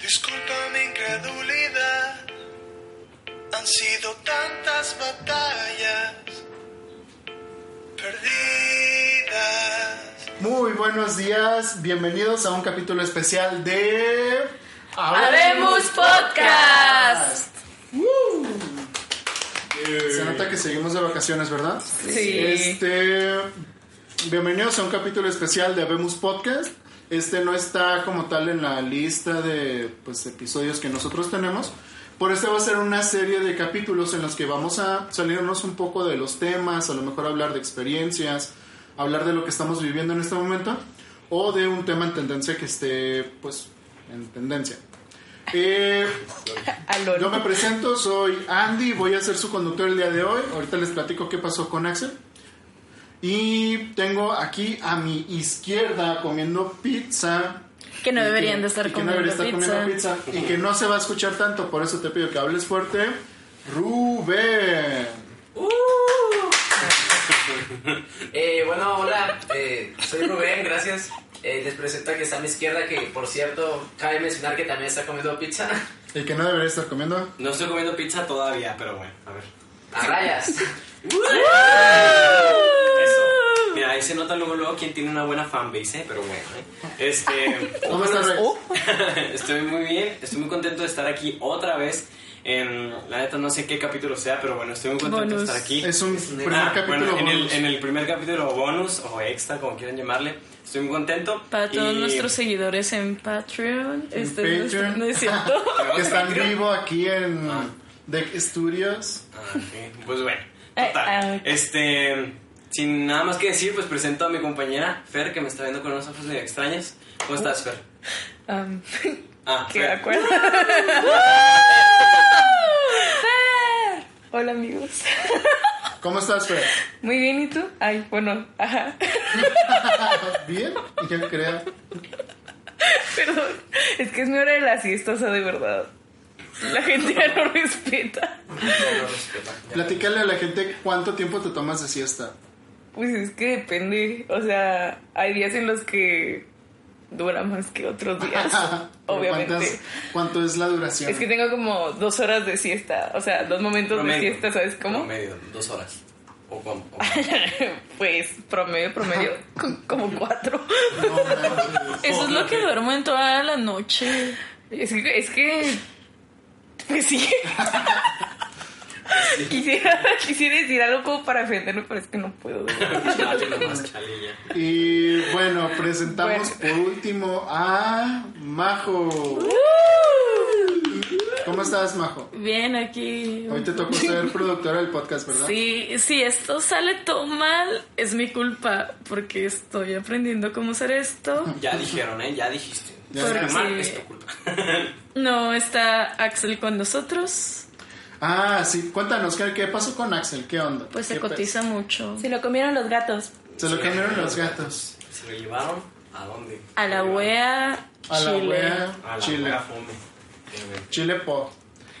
Disculpa mi incredulidad. Han sido tantas batallas perdidas. Muy buenos días, bienvenidos a un capítulo especial de Habemos Podcast. Se nota que seguimos de vacaciones, ¿verdad? Sí. Este, bienvenidos a un capítulo especial de Habemos Podcast. Este no está como tal en la lista de pues, episodios que nosotros tenemos. Por este va a ser una serie de capítulos en los que vamos a salirnos un poco de los temas, a lo mejor hablar de experiencias, hablar de lo que estamos viviendo en este momento, o de un tema en tendencia que esté, pues, en tendencia. Eh, yo me presento, soy Andy, voy a ser su conductor el día de hoy. Ahorita les platico qué pasó con Axel. Y tengo aquí a mi izquierda comiendo pizza. Que no deberían de estar y que no debería comiendo estar pizza. comiendo pizza. Y que no se va a escuchar tanto, por eso te pido que hables fuerte. Rubén. Eh, bueno, hola, eh, soy Rubén, gracias. Eh, les presento a que está a mi izquierda, que por cierto, cabe mencionar que también está comiendo pizza. Y que no debería estar comiendo. No estoy comiendo pizza todavía, pero bueno, a ver. A rayas. Eso. Mira, ahí se nota luego, luego quién tiene una buena fanbase, ¿eh? pero bueno. ¿eh? Este, ¿Cómo estás, Rex? estoy muy bien, estoy muy contento de estar aquí otra vez. En, la neta no sé qué capítulo sea, pero bueno, estoy muy contento Bonus. de estar aquí. Es un un- primer Ah, capítulo. bueno, en el, bonus. en el primer capítulo bonus o extra, como quieran llamarle, estoy muy contento. Para todos Y- nuestros seguidores en Patreon. En este Patreon. no es cierto. que están vivo aquí en Ah. Deck Studios. Ah, ok. Pues bueno, Eh, total. ah. Este, sin nada más que decir, pues presento a mi compañera Fer, que me está viendo con unos ojos medio extraños. ¿Cómo estás, Fer? Um, Ah, ¿Qué Fer. acuerdo? Hola amigos. ¿Cómo estás, Fer? Muy bien, ¿y tú? Ay, bueno, ajá. ¿Bien? ¿Y qué creas? Perdón. Es que es mi hora de la siesta, o sea, de verdad. La gente ya no respeta. No, no respeta. Ya. Platícale a la gente cuánto tiempo te tomas de siesta. Pues es que depende. O sea, hay días en los que dura más que otros días. Obviamente. ¿cuántas- ¿Cuánto es la duración? Es que tengo como dos horas de siesta. O sea, dos momentos Promedio. de siesta, ¿sabes cómo? Promedio, dos horas. ¿O cómo? ¿O cómo? pues promedio, promedio, como cuatro. No. Eso es lo que duermo en toda la noche. Es que, es que pues sí. quisiera, quisiera decir algo como para defenderme, pero es que no puedo. Chale, nomás, chale ya. Y bueno, presentamos por último a Majo. ¿Cómo estás, Majo? Bien, aquí. Hoy te tocó ser productora del podcast, ¿verdad? Sí, si esto sale todo mal, es mi culpa, porque estoy aprendiendo cómo hacer esto. Ya dijeron, ¿eh? Ya dijiste. Ya Porque- mal, es tu culpa. No está Axel con nosotros, Ah, sí. Cuéntanos, ¿qué, qué pasó con Axel? ¿Qué onda? pues se ¿Qué cotiza mucho. Se lo comieron los gatos. Se lo cambiaron los gatos. ¿Se lo llevaron? ¿A dónde? A la wea, A la Chile. wea, A la Chile. wea fome. Chile Pop.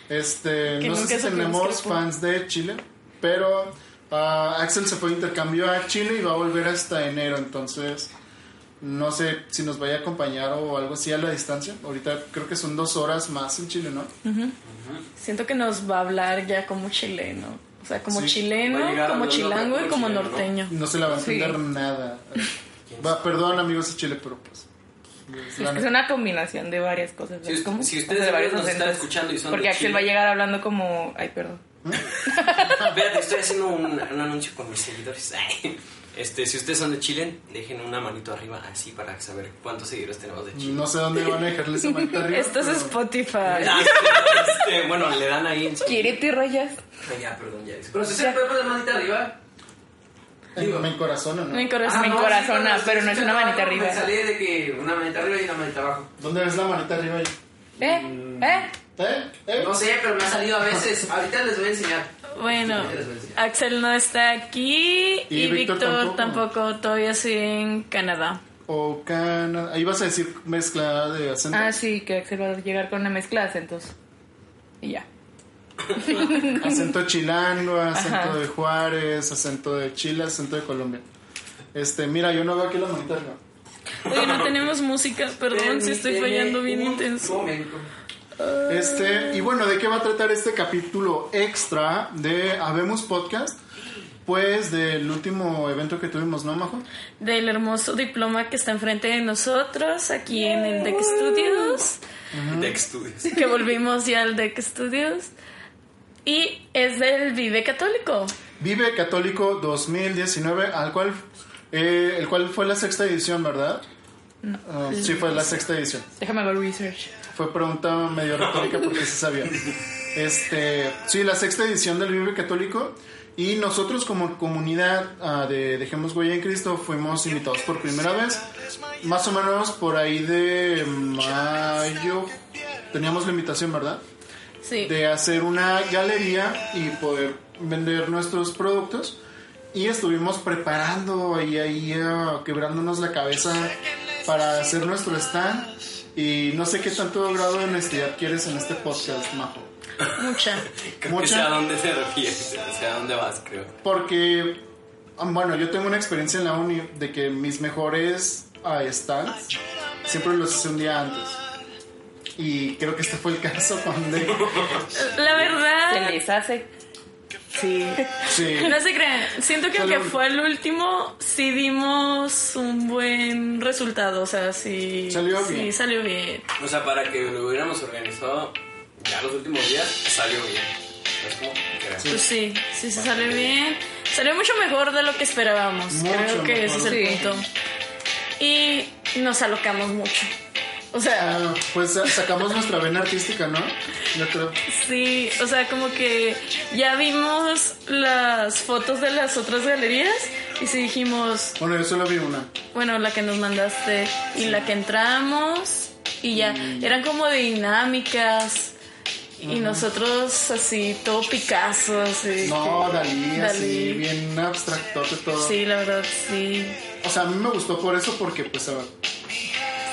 Este, Que no sé si tenemos fans de Chile, pero ah, Axel se fue de intercambio a Chile y va a volver hasta enero, entonces no sé si nos vaya a acompañar o algo así a la distancia. Ahorita creo que son dos horas más en Chile, ¿no? Siento que nos va a hablar ya como chileno. O sea, como Sí. chileno, como chilango y como norteño. No se la va a Sí. entender nada. Va, perdón amigos de Chile, pero pues... Es una combinación de varias cosas. Si ustedes sea, de varios nos están escuchando y son Porque de Axel Chile. va a llegar hablando como... Ay, perdón. Espérate, estoy haciendo un, un anuncio con mis seguidores. Ay. Este, si ustedes son de Chile, dejen una manito arriba así para saber cuántos seguidores tenemos de Chile. No sé dónde van a dejarle esa manita arriba. Esto es pero- Spotify. Ah, este, bueno, le dan ahí en y rayas. Ay, Ya, perdón, ya. Pero si se puede poner manita arriba. En- Me encorazona, ¿no? Me, encora- Ah, no, encorazona, sí, pero no es una manita arriba. Me salí de que una manita arriba y una manita abajo. ¿Dónde ves la manita arriba ahí? ¿Eh? ¿Eh? ¿Eh? ¿Eh? No sé, pero me ha salido a veces. Ahorita les voy a enseñar. Bueno. Axel no está aquí Y y, Víctor tampoco. tampoco. todavía sigue en Canadá. O Canadá. Ahí vas a decir mezcla de acento. Ah, sí, que Axel va a llegar con una mezcla de acentos. Y ya. Acento chilango, acento Ajá. de Juárez, acento de Chile, acento de Colombia. Este, mira, yo no veo aquí la arriba. Oye, no tenemos música, perdón si estoy fallando bien Un intenso. momento. Este, y bueno, ¿de qué va a tratar este capítulo extra de Habemos Podcast? Pues del último evento que tuvimos, ¿no, Majo? Del hermoso diploma que está enfrente de nosotros, aquí en el Deck Studios. Deck Studios. Que volvimos ya al Deck Studios. Y es del Vive Católico. Vive Católico 2019, al cual, eh, el cual fue la sexta edición, ¿verdad? Ah, sí, fue la sexta edición. Déjame hacer research. Fue pregunta medio retórica porque se sabía. Este, sí, la sexta edición del Vive Católico. Y nosotros como comunidad ah, de Dejemos Huella en Cristo fuimos invitados por primera vez. Más o menos por ahí de mayo. Teníamos la invitación, ¿verdad? Sí. de hacer una galería y poder vender nuestros productos. Y estuvimos preparando y ahí ah, quebrándonos la cabeza para hacer nuestro stand. Y no sé qué tanto grado de honestidad quieres en este podcast, Majo. Mucha. Creo Mucha. que sé a dónde te refieres, o sea, a dónde vas, creo. Porque, ah, bueno, yo tengo una experiencia en la uni de que mis mejores ah, stands siempre los hice un día antes. Y creo que este fue el caso cuando... La verdad. Se les hace. Sí. Sí. No se crean, siento que aunque Solo- fue el último, sí dimos un buen resultado, o sea, sí. Salió sí, bien. salió bien. O sea, para que lo hubiéramos organizado ya los últimos días, salió bien. Es como que era. Pues sí, sí se salió bien. Salió mucho mejor de lo que esperábamos. Mucho Creo que ese es el punto. Y nos alocamos mucho. O sea, Ah, pues sa- sacamos nuestra vena artística, ¿no? Yo creo. sí, o sea, como que ya vimos las fotos de las otras galerías y sí dijimos, Bueno, yo solo vi una. Bueno, la que nos mandaste y la que entramos y ya. Eran como dinámicas y nosotros así, todo Picasso, así. No, Dalí, así, Dalí. bien abstractote todo. Sí, la verdad, sí. O sea, a mí me gustó por eso, porque pues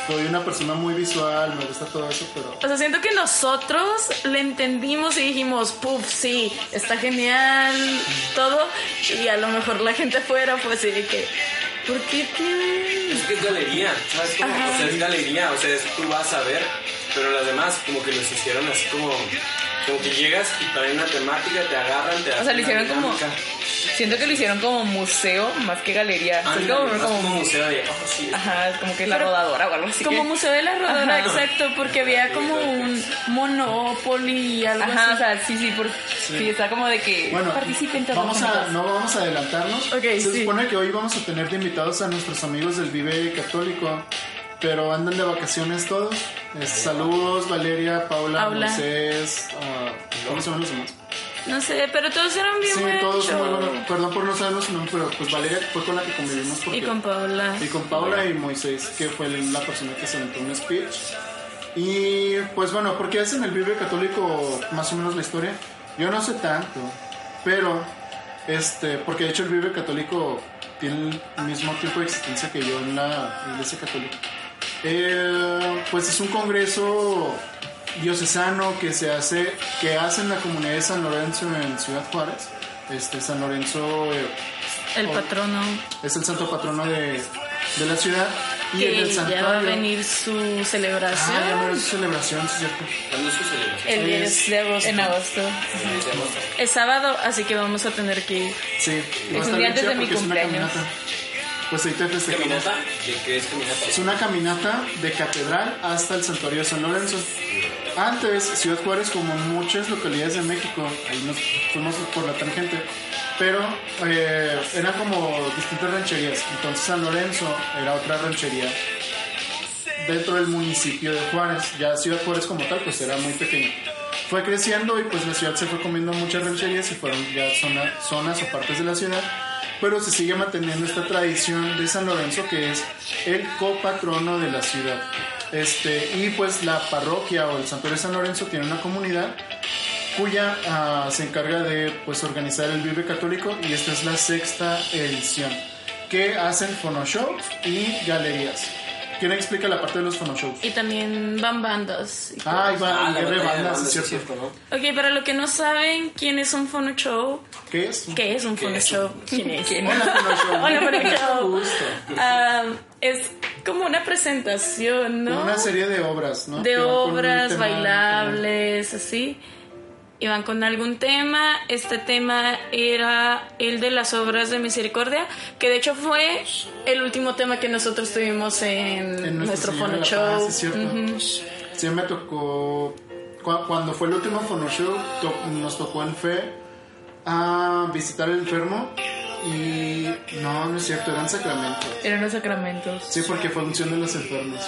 soy una persona muy visual, me gusta todo eso, pero... O sea, siento que nosotros le entendimos y dijimos, puff, sí, está genial, todo. Y a lo mejor la gente afuera, pues sí, de que, ¿por qué qué? Es que es galería, ¿sabes? Ajá. O sea, es galería, o sea, es- tú vas a ver, pero las demás como que los hicieron así como, como que llegas y traen una temática, te agarran, te hacen sea, lo hicieron como-. Siento que lo hicieron como museo más que galería. O sea, es como, más como- como museo de, oh, sí, Ajá, es como que la rodadora o algo así. Como que- Museo de la Rodadora, Ajá. exacto, porque había como un Monopoly y algo Ajá, o así. sea, sí, sí, por, sí. está como de que Bueno, participen todos. vamos a, no vamos a adelantarnos. Se sí. supone que hoy vamos a tener de invitados a nuestros amigos del Vive Católico, pero andan de vacaciones todos. Es- saludos, Valeria, Paula, Paula. Moisés, ah, ¿cómo se llaman los demás? No sé, pero todos eran bien Sí, todos muy buenos. Perdón por no su nombre, pero pues Valeria fue con la que convivimos. Porque, Y con Paula. y con Paula y Moisés, que fue la persona que se aventó un speech. Y pues bueno, ¿por qué hacen el Vive Católico más o menos la historia? Yo no sé tanto, pero este, porque de hecho el Vive Católico tiene el mismo tiempo de existencia que yo en la Iglesia Católica. Eh, pues es un congreso diocesano que se hace, que hace en la comunidad de San Lorenzo en Ciudad Juárez. Este, San Lorenzo eh, El Oh. patrono. es el santo patrono de, de la ciudad. Y en Que el ya santuario. va a venir su celebración. Ah, ya no es su celebración, sí, cierto. ¿Cuándo es su celebración? el 10 de agosto. En agosto. El 10 de agosto. Es sábado, así que vamos a tener que ir. Sí, va a Es estar un día antes de mi cumpleaños. Pues ahí te festejamos. ¿Caminata? ¿De qué es caminata? Es una caminata de catedral hasta el santuario de San Lorenzo. Antes, Ciudad Juárez, como muchas localidades de México, ahí nos fuimos por la tangente, pero eh, eran como distintas rancherías. Entonces San Lorenzo era otra ranchería dentro del municipio de Juárez. Ya Ciudad Juárez como tal, pues era muy pequeña. Fue creciendo y pues la ciudad se fue comiendo muchas rancherías y fueron ya zona- zonas o partes de la ciudad. Pero se sigue manteniendo esta tradición de San Lorenzo que es el copatrono de la ciudad. Este, y pues la parroquia o el santuario de San Lorenzo tiene una comunidad cuya ah, se encarga de pues organizar el Vive Católico y esta es la sexta edición que hacen fonoshows y galerías ¿Quién explica la parte de los phonoshows? Y también van bandas. y Ah, ahí va, Ah, la bandas, es cierto. cierto, ¿no? Ok, para los que no saben quién es un phono show, ¿Qué es? ¿qué es un ¿Qué es show? ¿Quién es? Hola, phonoshow. Hola, show. gusto. Ah, es como una presentación, ¿no? Una serie de obras, ¿no? de Que obras tema bailables, así. Y van con algún tema. Este tema era el de las obras de misericordia, que de hecho fue el último tema que nosotros tuvimos en, En nuestro Fono Show. Paz, es cierto. Ujú. Sí, me tocó. cu- Cuando fue el último Phonoshow, to- nos tocó en fe a visitar el enfermo. Y no, no es cierto, eran sacramentos. Eran los sacramentos. Sí, porque fue unción de los enfermos.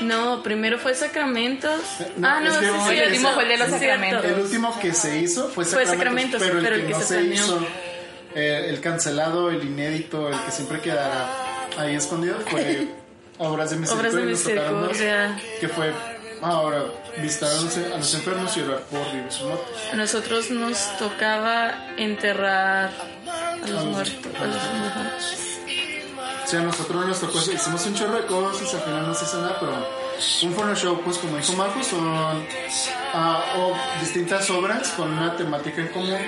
No, primero fue Sacramentos. no, ah, no, es que- sí, sí, el último fue el de los sacramentos. El último que se hizo fue Fue Sacramentos, Sacramentos, pero el pero que el que no se se hizo, eh, el cancelado, el inédito, el que siempre quedará ahí escondido, fue Obras de Misericordia. Obras de misericordia. Que fue ahora visitar a los, a los enfermos y orar por y muertos. A nosotros nos tocaba enterrar a los muertos. a los muertos. Sí, a nosotros nos tocó, hicimos un chorro de cosas, al final no se hizo nada, pero un phono show, pues como dijo Marco, son ah, o distintas obras con una temática en común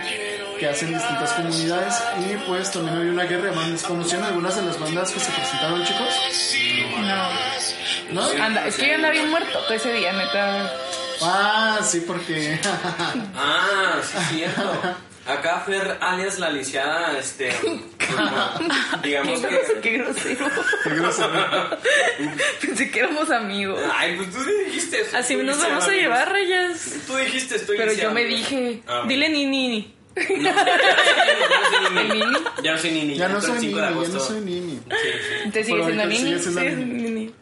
que hacen distintas comunidades y pues también hay una guerra de bandas. ¿Conocían algunas de las bandas que se presentaron, chicos? No. ¿No? Anda, es que yo andaba bien muerto todo ese día, neta. Ah, sí, porque... Ah, sí, cierto. Acá Fer, alias la lisiada, este. digamos Qué que. grosero, qué grosero. Qué grosero. Pensé que éramos amigos. Ay, pues tú dijiste eso. Así nos vamos a amigos. llevar, rayas. Tú dijiste, estoy Pero yo me dije. Ah, bueno. Dile ni ni ni. No, ya no soy ¿El Nini. Ya no soy Nini. Ya no soy 5 Nini, ya no soy Nini. Sí, sí. ¿Te sigue Pero siendo Nini? sigue siendo Sí, Nini.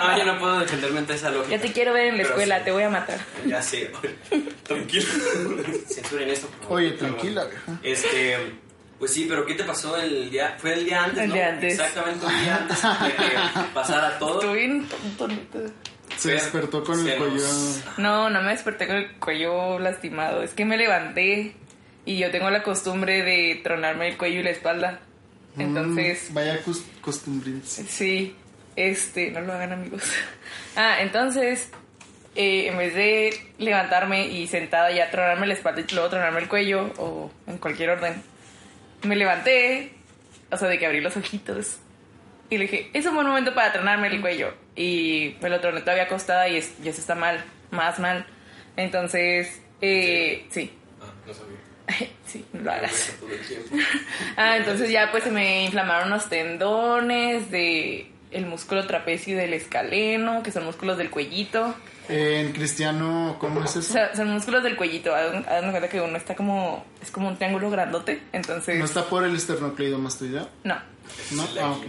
No, yo no puedo defenderme ante esa lógica. Ya te quiero ver en la Pero escuela, sí. te voy a matar. Ya sé. Tranquilo. Censuren esto. por favor. Oye, tranquila. Este, pues sí, pero ¿qué te pasó el día? Fue el día antes, El ¿no? día antes. Exactamente un día antes de que pasara todo. Estoy bien tonto. Se despertó con el cuello... No, no me desperté con el cuello lastimado. Es que me levanté y yo tengo la costumbre de tronarme el cuello y la espalda. Entonces, Mm, vaya cos- costumbrins. sí, este, no lo hagan amigos. Ah, entonces, eh, en vez de levantarme y sentada ya tronarme la espalda y luego tronarme el cuello o en cualquier orden, me levanté, o sea, de que abrí los ojitos y le dije, es un buen momento para tronarme el cuello. Y me lo troné todavía acostada y es- ya se está mal, más mal. Entonces, eh, sí, Ah, no sabía. sí, no lo hagas. Ah, entonces ya pues se me inflamaron los tendones de el músculo trapecio y del escaleno, que son músculos del cuellito. En cristiano, ¿cómo es O eso? sea, son músculos del cuellito. Hagan cuenta que uno está como es como un triángulo grandote, entonces ¿No está por el esternocleidomastoideo? no. ¿No? Ah, ok.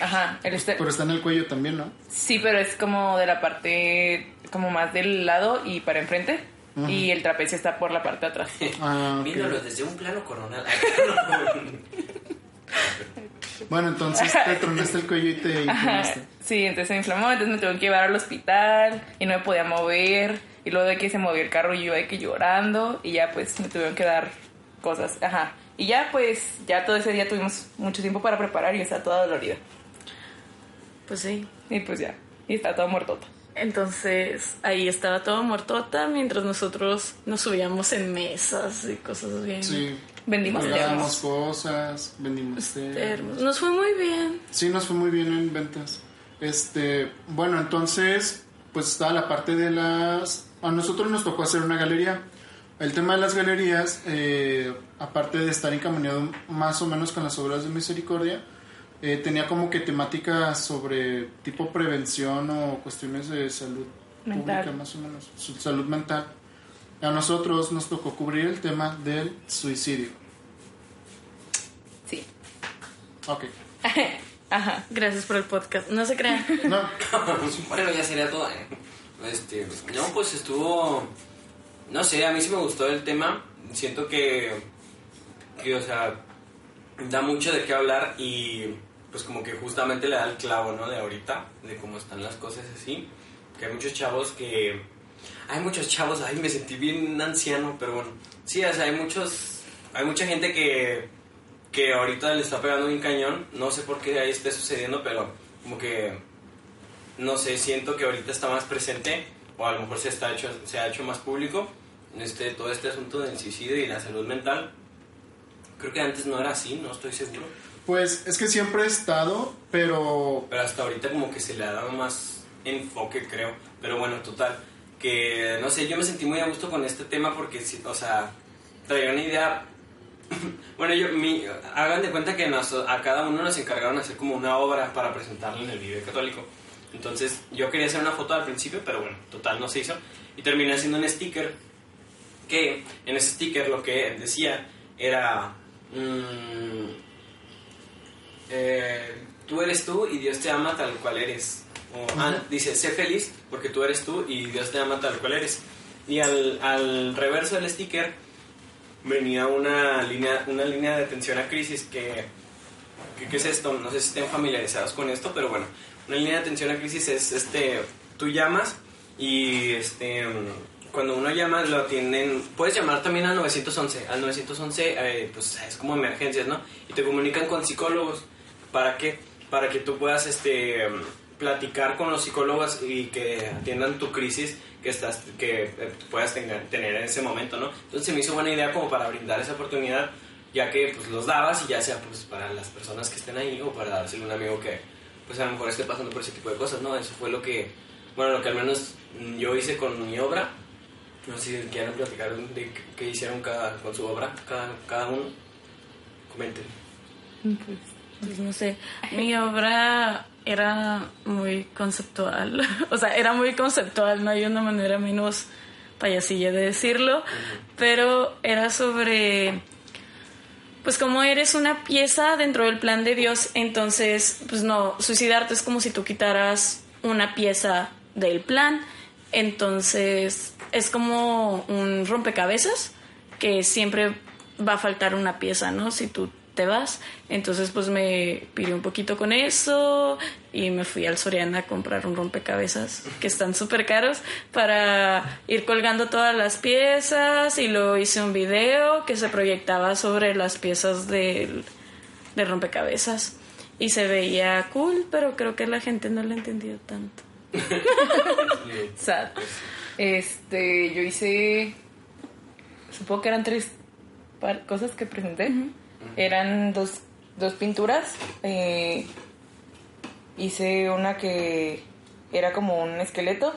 Ajá, el este Pero está en el cuello también, ¿no? sí, pero es como de la parte como más del lado y para enfrente y el trapecio está por la parte de atrás. Ah, ok. Viéndolo desde un plano coronal. Bueno, entonces te tronaste el cuello y te Ajá, inflamaste. sí, entonces se inflamó, entonces me tuvieron que llevar al hospital y no me podía mover. Y luego de que se movió el carro yo iba de que llorando y ya pues me tuvieron que dar cosas. Ajá. Y ya pues, ya todo ese día tuvimos mucho tiempo para preparar y estaba toda dolorida. Pues sí. Y pues ya, y está toda muertota. Entonces ahí estaba todo muertota mientras nosotros nos subíamos en mesas y cosas bien Sí. Vendimos termos. cosas, vendimos termos. termos. Nos fue muy bien. Sí, nos fue muy bien en ventas. Este, bueno, entonces, pues está la parte de las... A nosotros nos tocó hacer una galería. El tema de las galerías, eh, aparte de estar encaminado más o menos con las obras de misericordia, eh, tenía como que temática sobre tipo prevención o cuestiones de salud Mental. pública, más o menos, su salud mental. A nosotros nos tocó cubrir el tema del suicidio. Sí. Ok. Ajá. Gracias por el podcast. No se crean. No, bueno, ya sería todo. ¿eh? Este, no, pues estuvo. No sé, a mí sí me gustó el tema. Siento que. Que, o sea, da mucho de qué hablar y. Pues como que justamente le da el clavo, ¿no? De ahorita, de cómo están las cosas así. Que hay muchos chavos que. Hay muchos chavos, ay, me sentí bien anciano, pero bueno. Sí, o sea, hay muchos. Hay mucha gente que. que ahorita le está pegando un cañón. No sé por qué ahí esté sucediendo, pero como que, no sé, siento que ahorita está más presente o a lo mejor se, está hecho, se ha hecho más público este, todo este asunto del suicidio y la salud mental. Creo que antes no era así, no estoy seguro. Pues es que siempre he estado, pero Pero hasta ahorita como que se le ha dado más enfoque, creo. Pero bueno, total. Que, no sé, yo me sentí muy a gusto con este tema porque, o sea, traía una idea... bueno, yo, mi, hagan de cuenta que nos- a cada uno nos encargaron hacer como una obra para presentarla en el video católico. Entonces, yo quería hacer una foto al principio, pero bueno, total, no se hizo. Y terminé haciendo un sticker que en ese sticker lo que decía era... mm, eh, tú eres tú y Dios te ama tal cual eres. O, ah, dice, sé feliz porque tú eres tú y Dios te ama tal cual eres. Y al, al reverso del sticker venía una línea, una línea de atención a crisis que, que- ¿qué es esto? No sé si estén familiarizados con esto, pero bueno, una línea de atención a crisis es, este, tú llamas y este, cuando uno llama lo atienden, puedes llamar también al 911, al 911 eh, pues es como emergencias, ¿no? Y te comunican con psicólogos, ¿para qué? Para que tú puedas, este, mm, platicar con los psicólogos y que atiendan tu crisis que estás que eh, puedas tener, tener en ese momento, ¿no? Entonces se me hizo buena idea como para brindar esa oportunidad, ya que pues los dabas y ya sea pues para las personas que estén ahí o para dárselo a un amigo que pues a lo mejor esté pasando por ese tipo de cosas, ¿no? Eso fue lo que, bueno, lo que al menos mm, yo hice con mi obra. No sé si quieren platicar de qué- hicieron cada, con su obra, cada, cada uno. Comenten. Pues no sé, mi obra era muy conceptual, o sea, era muy conceptual, no hay una manera menos payasilla de decirlo, pero era sobre, pues como eres una pieza dentro del plan de Dios, entonces, pues no, suicidarte es como si tú quitaras una pieza del plan, entonces es como un rompecabezas que siempre va a faltar una pieza, ¿no? Si tú te vas. Entonces pues me piré un poquito con eso y me fui al Soriana a comprar un rompecabezas que están súper caros para ir colgando todas las piezas y luego hice un video que se proyectaba sobre las piezas del, del rompecabezas y se veía cool, pero creo que la gente no lo entendió tanto. Sad. Este, yo hice. Supongo que eran tres cosas que presenté. Eran dos, dos pinturas. eh, hice una que era como un esqueleto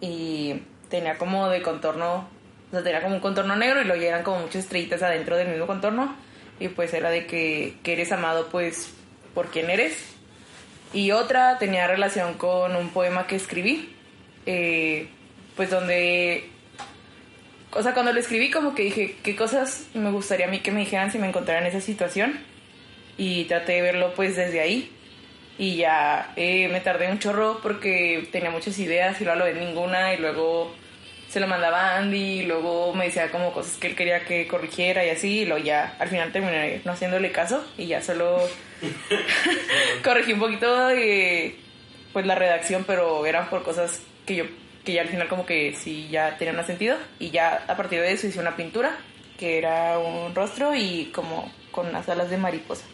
y tenía como de contorno. O sea, tenía como un contorno negro y ya eran como muchas estrellitas adentro del mismo contorno. Y pues era de que, que eres amado, pues, por quien eres. Y otra tenía relación con un poema que escribí, eh, pues donde, o sea, cuando lo escribí como que dije, ¿qué cosas me gustaría a mí que me dijeran si me encontrara en esa situación? Y traté de verlo pues desde ahí. Y ya eh, me tardé un chorro porque tenía muchas ideas y luego lo vi ninguna y luego se lo mandaba Andy y luego me decía como cosas que él quería que corrigiera y así y luego ya al final terminé no haciéndole caso y ya solo corregí un poquito de pues la redacción pero eran por cosas que yo que ya al final como que sí ya tenían más sentido y ya a partir de eso hice una pintura que era un rostro y como con unas alas de mariposa.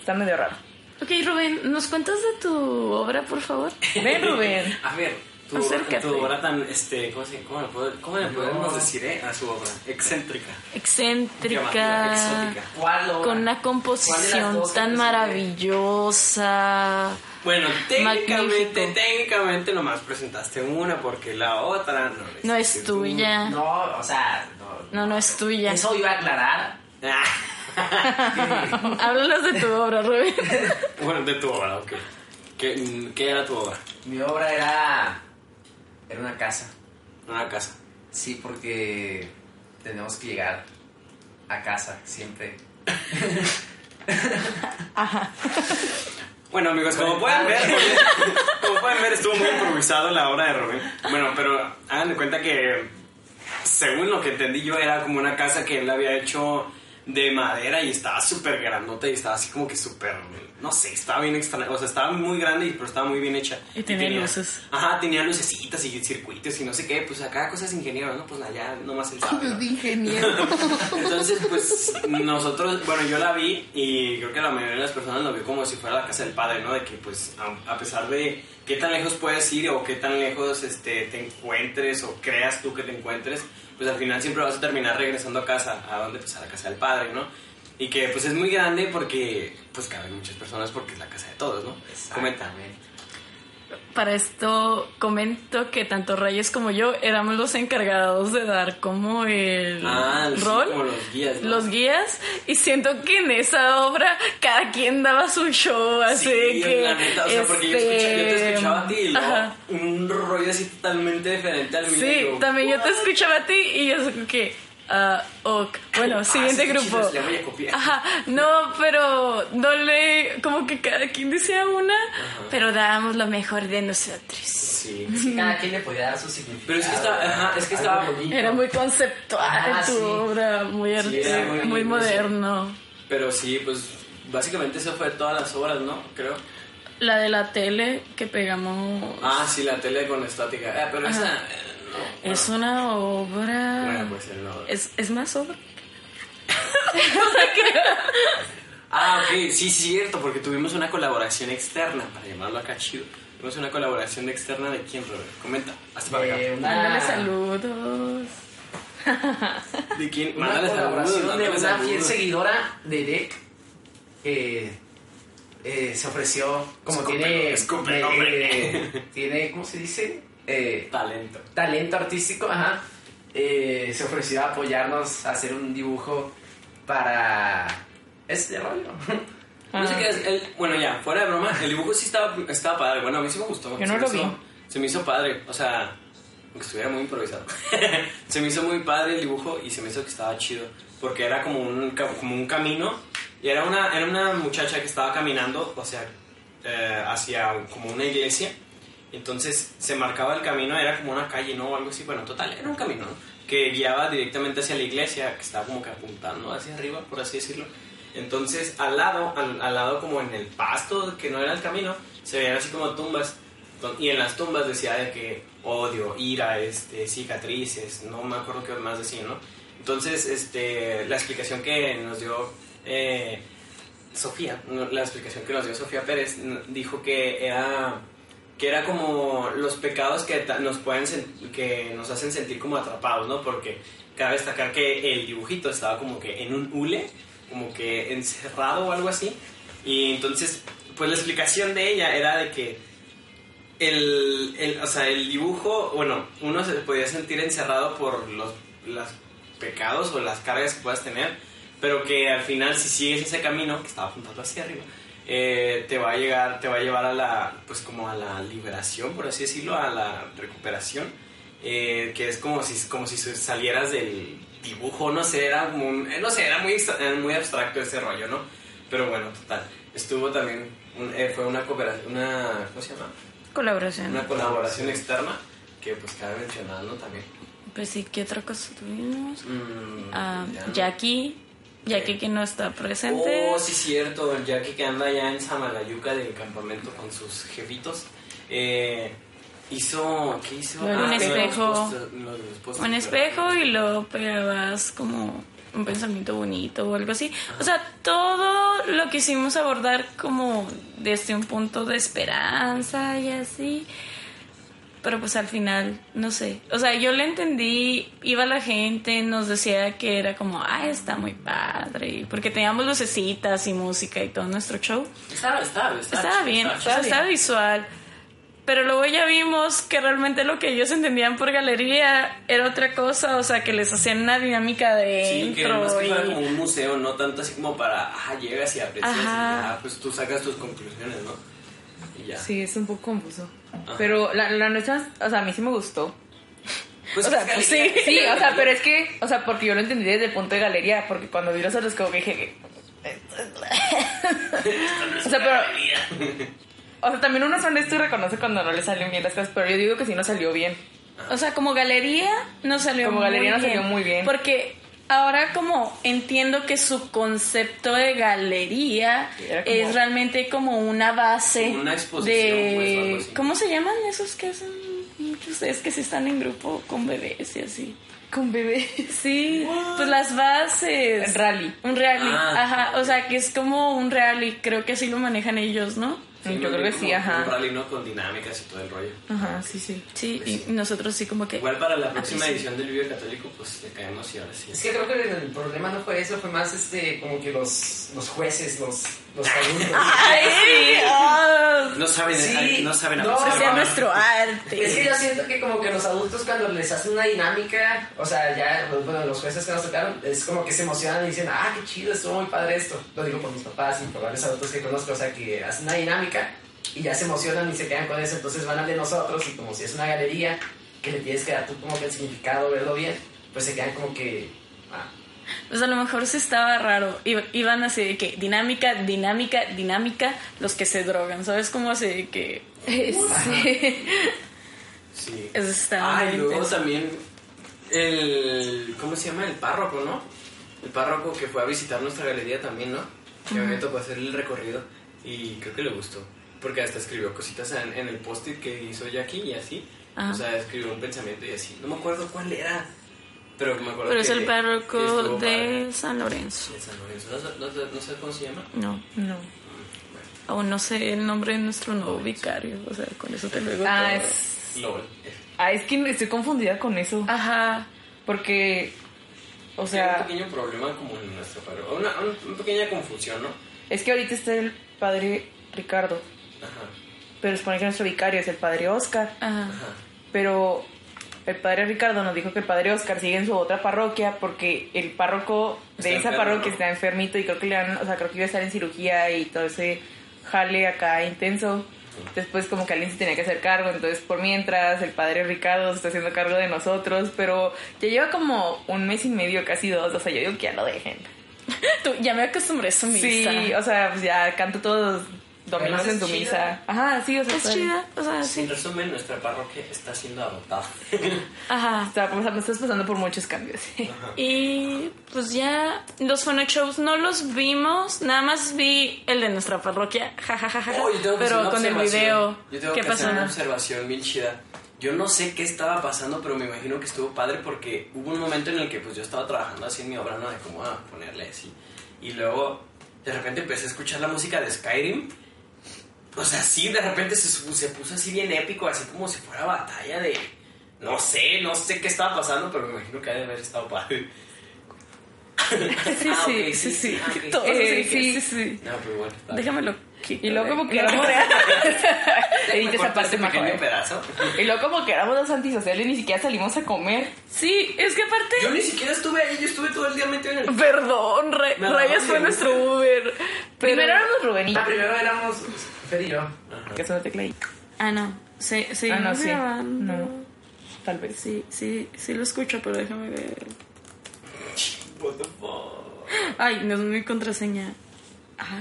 Está medio raro. Ok, Rubén, ¿nos cuentas de tu obra, por favor? ven Rubén. A ver, tu, Acércate. tu obra tan, este, ¿cómo, se, cómo, le, puedo- cómo le podemos decir eh, a su obra? Excéntrica. Excéntrica, exótica. ¿Cuál obra? con una ¿Cuál de las composición dos tan maravillosa. Bueno, técnicamente, Magnífico. técnicamente nomás presentaste una porque la otra no es. No es tuya. No, o sea, no. No, no es tuya. Eso iba a aclarar. Ah, Háblanos de tu obra, Rubén. bueno, de tu obra, ok. ¿Qué, qué era tu obra? Mi obra era. Era una casa. Una casa. Sí, porque tenemos que llegar a casa siempre. Bueno, amigos, como pueden ver, como pueden ver, estuvo muy improvisado la obra de Robin. Bueno, pero hagan de cuenta que, según lo que entendí yo, era como una casa que él había hecho de madera y estaba súper grandota y estaba así como que súper, no sé, estaba bien extraña, o sea, estaba muy grande y pero estaba muy bien hecha. Y tenía luces. Ajá, tenía lucecitas y circuitos y no sé qué, pues acá cosas ingeniero, ¿no? Pues allá nomás el sabe, ¿no? De ingeniero. Entonces, pues nosotros, bueno, yo la vi y creo que la mayoría de las personas lo vio como si fuera la casa del padre, ¿no? De que, pues, a, a pesar de qué tan lejos puedes ir o qué tan lejos este, te encuentres o creas tú que te encuentres, pues al final siempre vas a terminar regresando a casa. ¿A dónde? Pues a la casa del padre, ¿no? Y que, pues, es muy grande porque, pues, caben muchas personas porque es la casa de todos, ¿no? Comenta. Para esto comento que tanto Reyes como yo éramos los encargados de dar como el Ah, sí, rol, como los guías, ¿no? los guías, y siento que en esa obra cada quien daba su show, así Sí, que... la neta, o sea, porque yo, este, yo te escuchaba a ti y luego un rollo así totalmente diferente al mío. Sí, yo, también yo te escuchaba a ti y yo que... ah, ok. Bueno, Ah, siguiente grupo. chido, le voy a copiar. Ajá, no, pero no le... Como que cada quien decía una, pero dábamos lo mejor de nosotros. Sí. Es que cada quien le podía dar su significado. Pero es que estaba- ajá, es que algo estaba- bonito. Era muy conceptual Ah, tu sí. obra, muy, Sí, muy- moderno. Pero sí, pues básicamente eso fue todas las obras, ¿no? Creo. La de la tele que pegamos Ah, sí, la tele con estática. Ah, pero esa. Es una obra... Bueno, pues el no. es, es más obra. Ah, ok, sí, cierto, porque tuvimos una colaboración externa, para llamarlo acá chido. Tuvimos una colaboración externa de quién, Robert. Comenta. Hasta para acá. Eh, Mándale una, saludos. ¿De quién? una Mándale colaboración saludos, de mándale una saludos. fiel seguidora de Deck que eh, se ofreció como Escupe, tiene eh, tiene cómo se dice Eh, Talento. talento artístico ajá eh, se ofreció a apoyarnos a hacer un dibujo para este rollo No sé Ah. qué es. el- bueno, ya, fuera de broma, el dibujo sí estaba, estaba padre. Bueno, a mí sí me gustó. Yo no lo hizo- vi. Se me hizo padre. O sea, aunque estuviera muy improvisado. se me hizo muy padre el dibujo y se me hizo que estaba chido. Porque era como un, como un camino. Y era una, era una muchacha que estaba caminando, o sea, eh, hacia como una iglesia. Entonces se marcaba el camino, era como una calle, ¿no? O algo así. Bueno, total, era un camino, ¿no? Que guiaba directamente hacia la iglesia, que estaba como que apuntando hacia arriba, por así decirlo. Entonces, al lado, al, al lado como en el pasto, que no era el camino, se veían así como tumbas. Y en las tumbas decía de que odio, ira, este, cicatrices, no me acuerdo qué más decía, ¿no? Entonces, este, la explicación que nos dio eh, Sofía, la explicación que nos dio Sofía Pérez, dijo que era que era como los pecados que nos pueden que nos hacen sentir como atrapados, ¿no? Porque cabe destacar que el dibujito estaba como que en un hule, como que encerrado o algo así, y entonces pues la explicación de ella era de que el, el, o sea, el dibujo, bueno, uno se podía sentir encerrado por los, los pecados o las cargas que puedas tener, pero que al final si sigues ese camino que estaba apuntando hacia arriba, eh, te va a llegar, te va a llevar a la, pues como a la liberación, por así decirlo, a la recuperación, eh, que es como si, como si salieras del dibujo, no sé, era un- eh, no sé, era muy, muy abstracto ese rollo, ¿no? Pero bueno, total, estuvo también, un- eh, fue una cooperación, una, ¿cómo se llama? Colaboración. Una colaboración externa que pues cabe mencionar, ¿no? También. Pues sí, ¿qué otra cosa tuvimos? Mm, no. Jackie. Jackie que no está presente. Oh, sí, cierto. El Jackie que anda allá en Samalayuca del campamento con sus jefitos. Eh, hizo. ¿Qué hizo? De un los espejo. los un espejo y lo pegabas como un pensamiento bonito o algo así. O sea, todo lo quisimos abordar como desde un punto de esperanza y así. Pero pues al final, no sé. O sea, yo le entendí, iba la gente, nos decía que era como, ah, está muy padre. Porque teníamos lucecitas y música y todo nuestro show. Estaba, estaba, estaba, Estaba bien, estaba estaba visual. Pero luego ya vimos que realmente lo que ellos entendían por galería era otra cosa, o sea, que les hacían una dinámica de Sí, que más que y... fuera como un museo, no tanto así como para, ah, llegas y aprecias y ya, pues tú sacas tus conclusiones, ¿no? Y ya. Sí, es un poco confuso. Pero la, la nuestra, o sea, a mí sí me gustó. Pues o sea, pues sí, sí, o sea, pero es que, o sea, porque yo lo entendí desde el punto de galería, porque cuando vi los otros como que dije que... o sea, pero... O sea, también uno es honesto y reconoce cuando no le salen bien las cosas, pero yo digo que sí no salió bien. O sea, como galería no salió Como muy galería no salió muy bien. Porque ahora como entiendo que su concepto de galería es realmente como una base Una exposición, pues, o algo de... así. ¿Cómo se llaman esos que hacen muchos ustedes que se están en grupo con bebés y así? Con bebé. Sí, pues las bases. El rally. Un rally, Ah. ajá, o sea que es como un rally, creo que así lo manejan ellos, ¿no? Sí, yo creo que sí, ajá. Un rally, ¿no? Con dinámicas y todo el rollo. Ajá, sí, sí. Sí, y nosotros sí como que... Igual para la próxima sí. edición del Vive Católico, pues le caemos y ahora sí. Es que creo que el problema no fue eso, fue más este, como que los, los jueces, los, los adultos. ¡Ay, sí! No saben, Sí. no saben No, sea nuestro arte. Es que yo siento que como que los adultos cuando les hacen una dinámica, o sea, ya, bueno, los jueces que nos tocaron, es como que se emocionan y dicen, ah, qué chido, estuvo muy padre esto. Lo digo por mis papás y por varios adultos que conozco, o sea, que hacen una dinámica y ya se emocionan y se quedan con eso, entonces van al de nosotros y como si es una galería, que le tienes que dar tú como que el significado, verlo bien, pues se quedan como que... Pues a lo mejor sí estaba raro. Iba- Iban así de que dinámica, dinámica, dinámica, los que se drogan, ¿sabes cómo así de que... Sí. Sí. Eso está Ah, y luego intenso. también el. ¿Cómo se llama? El párroco, ¿no? El párroco que fue a visitar nuestra galería también, ¿no? Que me tocó hacer el recorrido y creo que le gustó. Porque hasta escribió cositas en, en el post-it que hizo Jackie y así. Ajá. O sea, escribió un pensamiento y así. No me acuerdo cuál era. Pero me acuerdo Pero que es el párroco de San Lorenzo. De San Lorenzo. No, sé- no no sé cómo se llama. No, No. aún no sé el nombre de nuestro nuevo vicario. O sea, con eso te lo digo Ah, todo. es... LOL. Ah, es que estoy confundida con eso. Ajá. Porque, o sea, un pequeño problema como en nuestro párroco. Una, una, una pequeña confusión, ¿no? es que ahorita está el padre Ricardo, Ajá. pero supone que nuestro vicario es el padre Oscar. Ajá. Ajá. Pero el padre Ricardo nos dijo que el padre Oscar sigue en su otra parroquia porque el párroco Está de esa enfermo, parroquia ¿no? está enfermito y creo que le o sea, creo que iba a estar en cirugía y todo ese jale acá intenso. Después como que alguien se tenía que hacer cargo, entonces por mientras el padre Ricardo se está haciendo cargo de nosotros, pero ya lleva como un mes y medio, casi dos, o sea, yo digo que ya lo dejen. Tú, ya me acostumbré a su misa. Sí, o sea, pues ya canto todos Además en chida. misa. Ajá, sí, o sea, Es chida, o sea, En sí. resumen, nuestra parroquia está siendo adoptada. Ajá. Está, o sea, me estás pasando por muchos cambios. Y pues ya los Phono Shows no los vimos, nada más vi el de nuestra parroquia, Oh, hacer pero con el video. Yo tengo ¿Qué que pasó? hacer una observación bien chida. Yo no sé qué estaba pasando, pero me imagino que estuvo padre porque hubo un momento en el que pues yo estaba trabajando así en mi obra, ¿no? De cómo a ponerle así. Y luego de repente empecé a escuchar la música de Skyrim. O sea, sí, de repente se, se puso así bien épico, así como si fuera batalla de... No sé, no sé qué estaba pasando, pero me imagino que ha de haber estado padre. Sí, Ah, sí, sí, sí. ah, Eh, sí. sí, sí. No, pero bueno. está bien. Déjamelo. Y luego como que éramos... ¿Me Edita esa parte eh. pedazo? Y luego como que éramos los antisociales ni siquiera salimos a comer. Sí, es que aparte... Yo ni siquiera estuve ahí, yo estuve todo el día metido en el... Perdón, Rayas fue nuestro Uber. Pero... Primero éramos Rubén y Ah, primero éramos Fer y yo. que es una tecla ahí. Ah, no. Sí, sí, Ah, no, sí. grabando. No. Tal vez. Sí, sí, sí lo escucho, pero déjame ver. What the fuck? Ay, no es mi contraseña. Ah.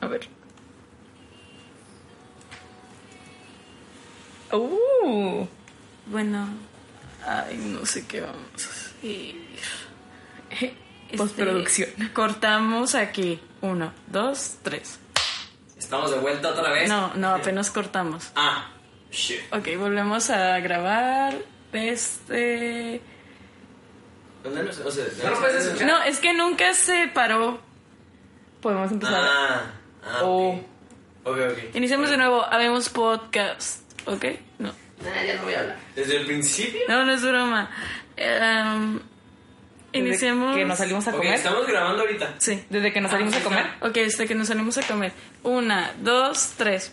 A ver. Uh. Bueno. Ay, no sé qué vamos a hacer. Este, Postproducción. cortamos aquí. Uno, dos, tres. ¿Estamos de vuelta otra vez? No, no, apenas cortamos. Ah, shit. Ok, volvemos a grabar. Este. ¿Dónde nos, o sea, No es que nunca se paró. Podemos empezar. Ah, ah, Oh. ok. Ok, ok. Iniciamos de nuevo. Habemos podcast. ¿Ok? No. Nah, ya no voy a hablar. ¿Desde el principio? No, no es broma. Em, Desde iniciemos. Que nos salimos a comer. estamos grabando ahorita. Sí. Desde que nos salimos Ah, a sí, comer. Ok, desde que nos salimos a comer. Una, dos, tres.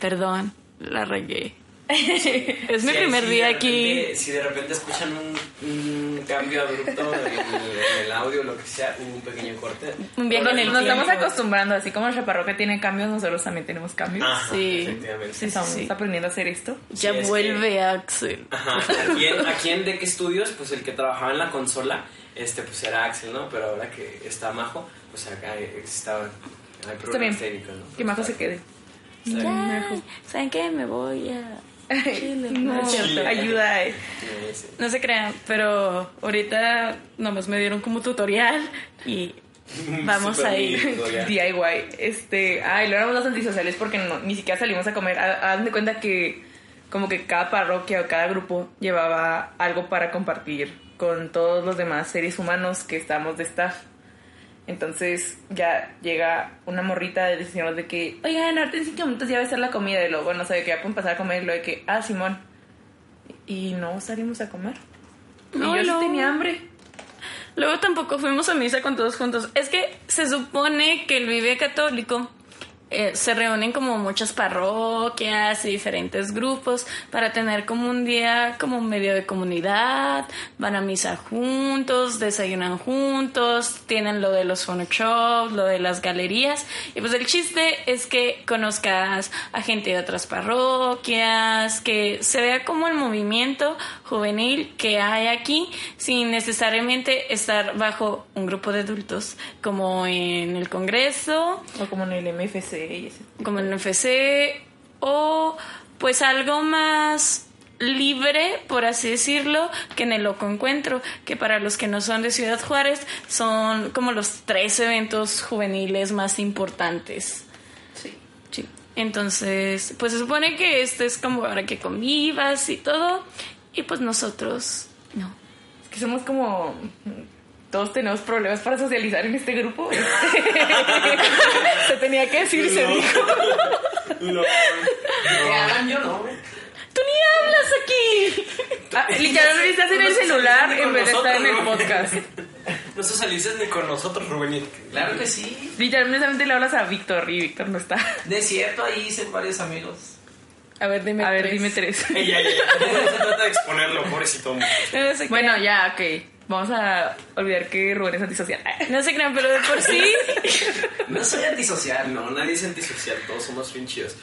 Perdón, la regué. es mi Sí, primer sí, día aquí. Si de repente escuchan un, un cambio abrupto en el, en el audio o lo que sea, hubo un pequeño corte. Un viaje en el Nos estamos acostumbrando, así como nuestra parroquia tiene cambios, nosotros también tenemos cambios. Ajá, Sí. efectivamente. Sí, Estamos sí. aprendiendo a hacer esto. Ya vuelve Axel. Ajá. Aquí en, aquí en Deck Studios, pues el que trabajaba en la consola, este pues era Axel, ¿no? Pero ahora que está Majo, pues acá estaban hay problemas bien. técnicos, ¿no? Que Majo se quede. Ya, ¿Saben qué? Me voy a no es cierto. Ayuda. eh. No se crean, pero ahorita nomás me dieron como tutorial y vamos a ir. DIY. Este, ay, lo éramos los antisociales porque no- ni siquiera salimos a comer. Ha- Hazme de cuenta que como que cada parroquia o cada grupo llevaba algo para compartir con todos los demás seres humanos que estábamos de staff. Entonces ya llega una morrita de decirnos de que, oigan, ahorita en cinco minutos ya va a estar la comida. Y luego, bueno, sabe que ya pueden pasar a comer. Y luego de que, ah, Simón. Y no salimos a comer. No, y yo no. sí tenía hambre. Luego tampoco fuimos a misa con todos juntos. Es que se supone que el Vive Católico eh, se reúnen como muchas parroquias y diferentes grupos para tener como un día como un medio de comunidad, van a misa juntos, desayunan juntos, tienen lo de los phone shops, lo de las galerías. Y pues el chiste es que conozcas a gente de otras parroquias, que se vea como el movimiento juvenil que hay aquí sin necesariamente estar bajo un grupo de adultos como en el Congreso O como en el MFC y ese. como en el FC o pues algo más libre, por así decirlo, que en el Loco Encuentro, que para los que no son de Ciudad Juárez son como los tres eventos juveniles más importantes. Sí. Sí. Entonces, pues se supone que este es como para que convivas y todo, y pues nosotros no. Es que somos como. Todos tenemos problemas para socializar en este grupo. se tenía que decir, se dijo. No. Hagan yo no. ¡Tú ni hablas aquí! Ah, literalmente estás en el celular en vez de estar en el ¿no? podcast. No socialices ni con nosotros, Rubén. Claro que sí. Literalmente le hablas a Víctor y Víctor no está. De cierto, ahí hice varios amigos. A ver, dime A ver, tres. dime tres. Ey, ya, ya, ya. No se trata de exponerlo, pobrecito. No se Bueno, ya, ok. Vamos a olvidar que Rubén es antisocial. No se crean, pero de por sí. No soy antisocial, No, nadie es antisocial, todos somos bien chidos.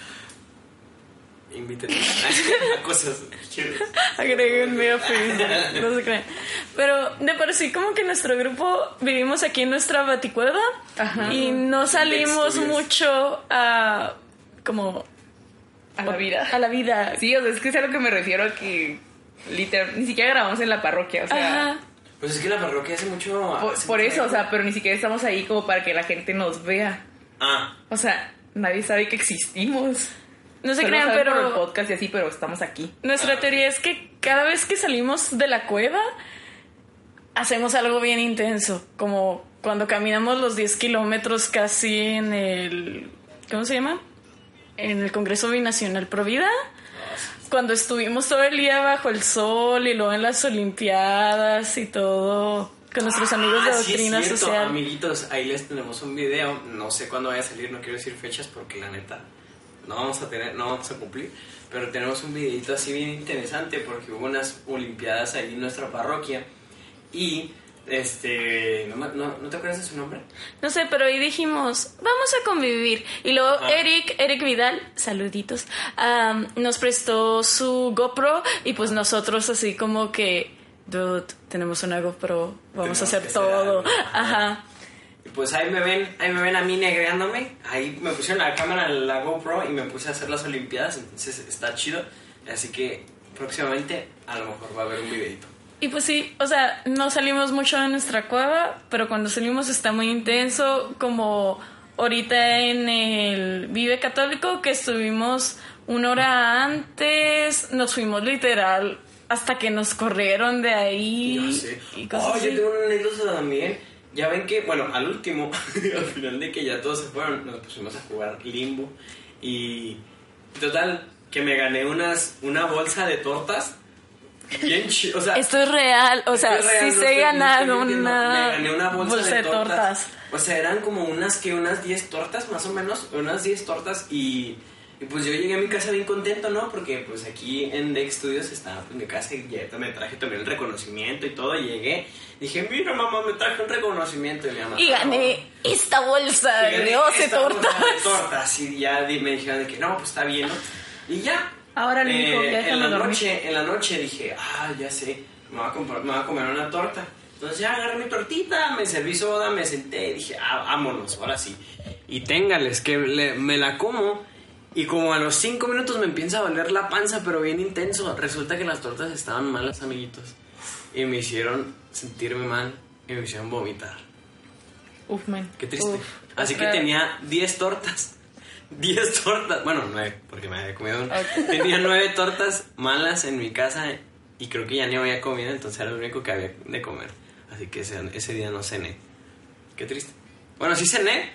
Invítenme a cosas chidas. Agréguenme a Facebook. No se crean. Pero de por sí, como que nuestro grupo vivimos aquí en nuestra baticueva Ajá. y no salimos mucho a. como. A la vida. A la vida. Sí, o sea, es que es a lo que me refiero que literal, ni siquiera grabamos en la parroquia, o sea, Ajá. Pues es que la parroquia hace mucho. por, hace por mucho eso, o sea, pero ni siquiera estamos ahí como para que la gente nos vea. Ah, O sea, nadie sabe que existimos. No se Solo crean, saben por el pero. podcast y así, pero estamos aquí. Nuestra teoría es que cada vez que salimos de la cueva, hacemos algo bien intenso. Como cuando caminamos los 10 kilómetros casi en el. ¿Cómo se llama? En el Congreso Binacional Provida. Cuando estuvimos todo el día bajo el sol y luego en las Olimpiadas y todo. Con nuestros amigos de Ah, sí es doctrina cierto, social. Amiguitos, ahí les tenemos un video. No sé cuándo vaya a salir, no quiero decir fechas porque la neta no vamos a tener, no vamos a cumplir. Pero tenemos un videito así bien interesante porque hubo unas olimpiadas ahí en nuestra parroquia. Y este. ¿No, no, ¿no te acuerdas de su nombre? No sé, pero ahí dijimos, vamos a convivir. Y luego Ajá. Eric, Eric Vidal, saluditos, nos prestó su GoPro y pues nosotros así como que, dude, tenemos una GoPro, vamos Tenemos a hacer todo. Ajá. Y pues ahí me ven, ahí me ven a mí negreándome. Ahí me pusieron la cámara en la GoPro y me puse a hacer las olimpiadas. Entonces está chido. Así que próximamente a lo mejor va a haber un videito. Y pues sí, o sea, no salimos mucho de nuestra cueva, pero cuando salimos está muy intenso, como ahorita en el Vive Católico, que estuvimos una hora antes, nos fuimos literal hasta que nos corrieron de ahí. Ya sé. Y cosas Oh, yo tengo una anécdota también. Ya ven que, bueno, al último, al final de que ya todos se fueron, nos pusimos a jugar limbo. Y total, que me gané unas, una bolsa de tortas. Bien chido. O sea, Esto es real, o sea, real, sí no se mintiendo. una, Me gané una bolsa, de, tortas. tortas. O sea, eran como unas que unas 10 tortas, más o menos, unas 10 tortas y, y pues yo llegué a mi casa bien contento, ¿no? Porque pues aquí en Deck Studios estaba pues mi casa y ya me traje también el reconocimiento y todo, llegué, dije, mira mamá, me traje un reconocimiento y mi mamá... Y gané esta bolsa de 12 esta bolsa tortas. de tortas y ya me dijeron de que no, pues está bien, ¿no? Y ya. Ahora, eh, mijo, ya en déjame la dormir. noche, en la noche dije, ah, ya sé, me voy a, comprar, me voy a comer una torta. Entonces ya agarré mi tortita, me serví soda, me senté y dije, ah, vámonos, ahora sí. Y téngales, que le- me la como Y como a los cinco minutos me empieza a valer la panza, pero bien intenso. Resulta que las tortas estaban malas, amiguitos. Y me hicieron sentirme mal y me hicieron vomitar. Uf, man. Qué triste. Uf. Así que tenía 10 tortas. 10 tortas. Bueno, 9, porque me había comido una. Ok. Tenía 9 tortas malas en mi casa y creo que ya ni había comido, entonces era lo único que había de comer. Así que ese, ese día no cené. Qué triste. Bueno, sí cené,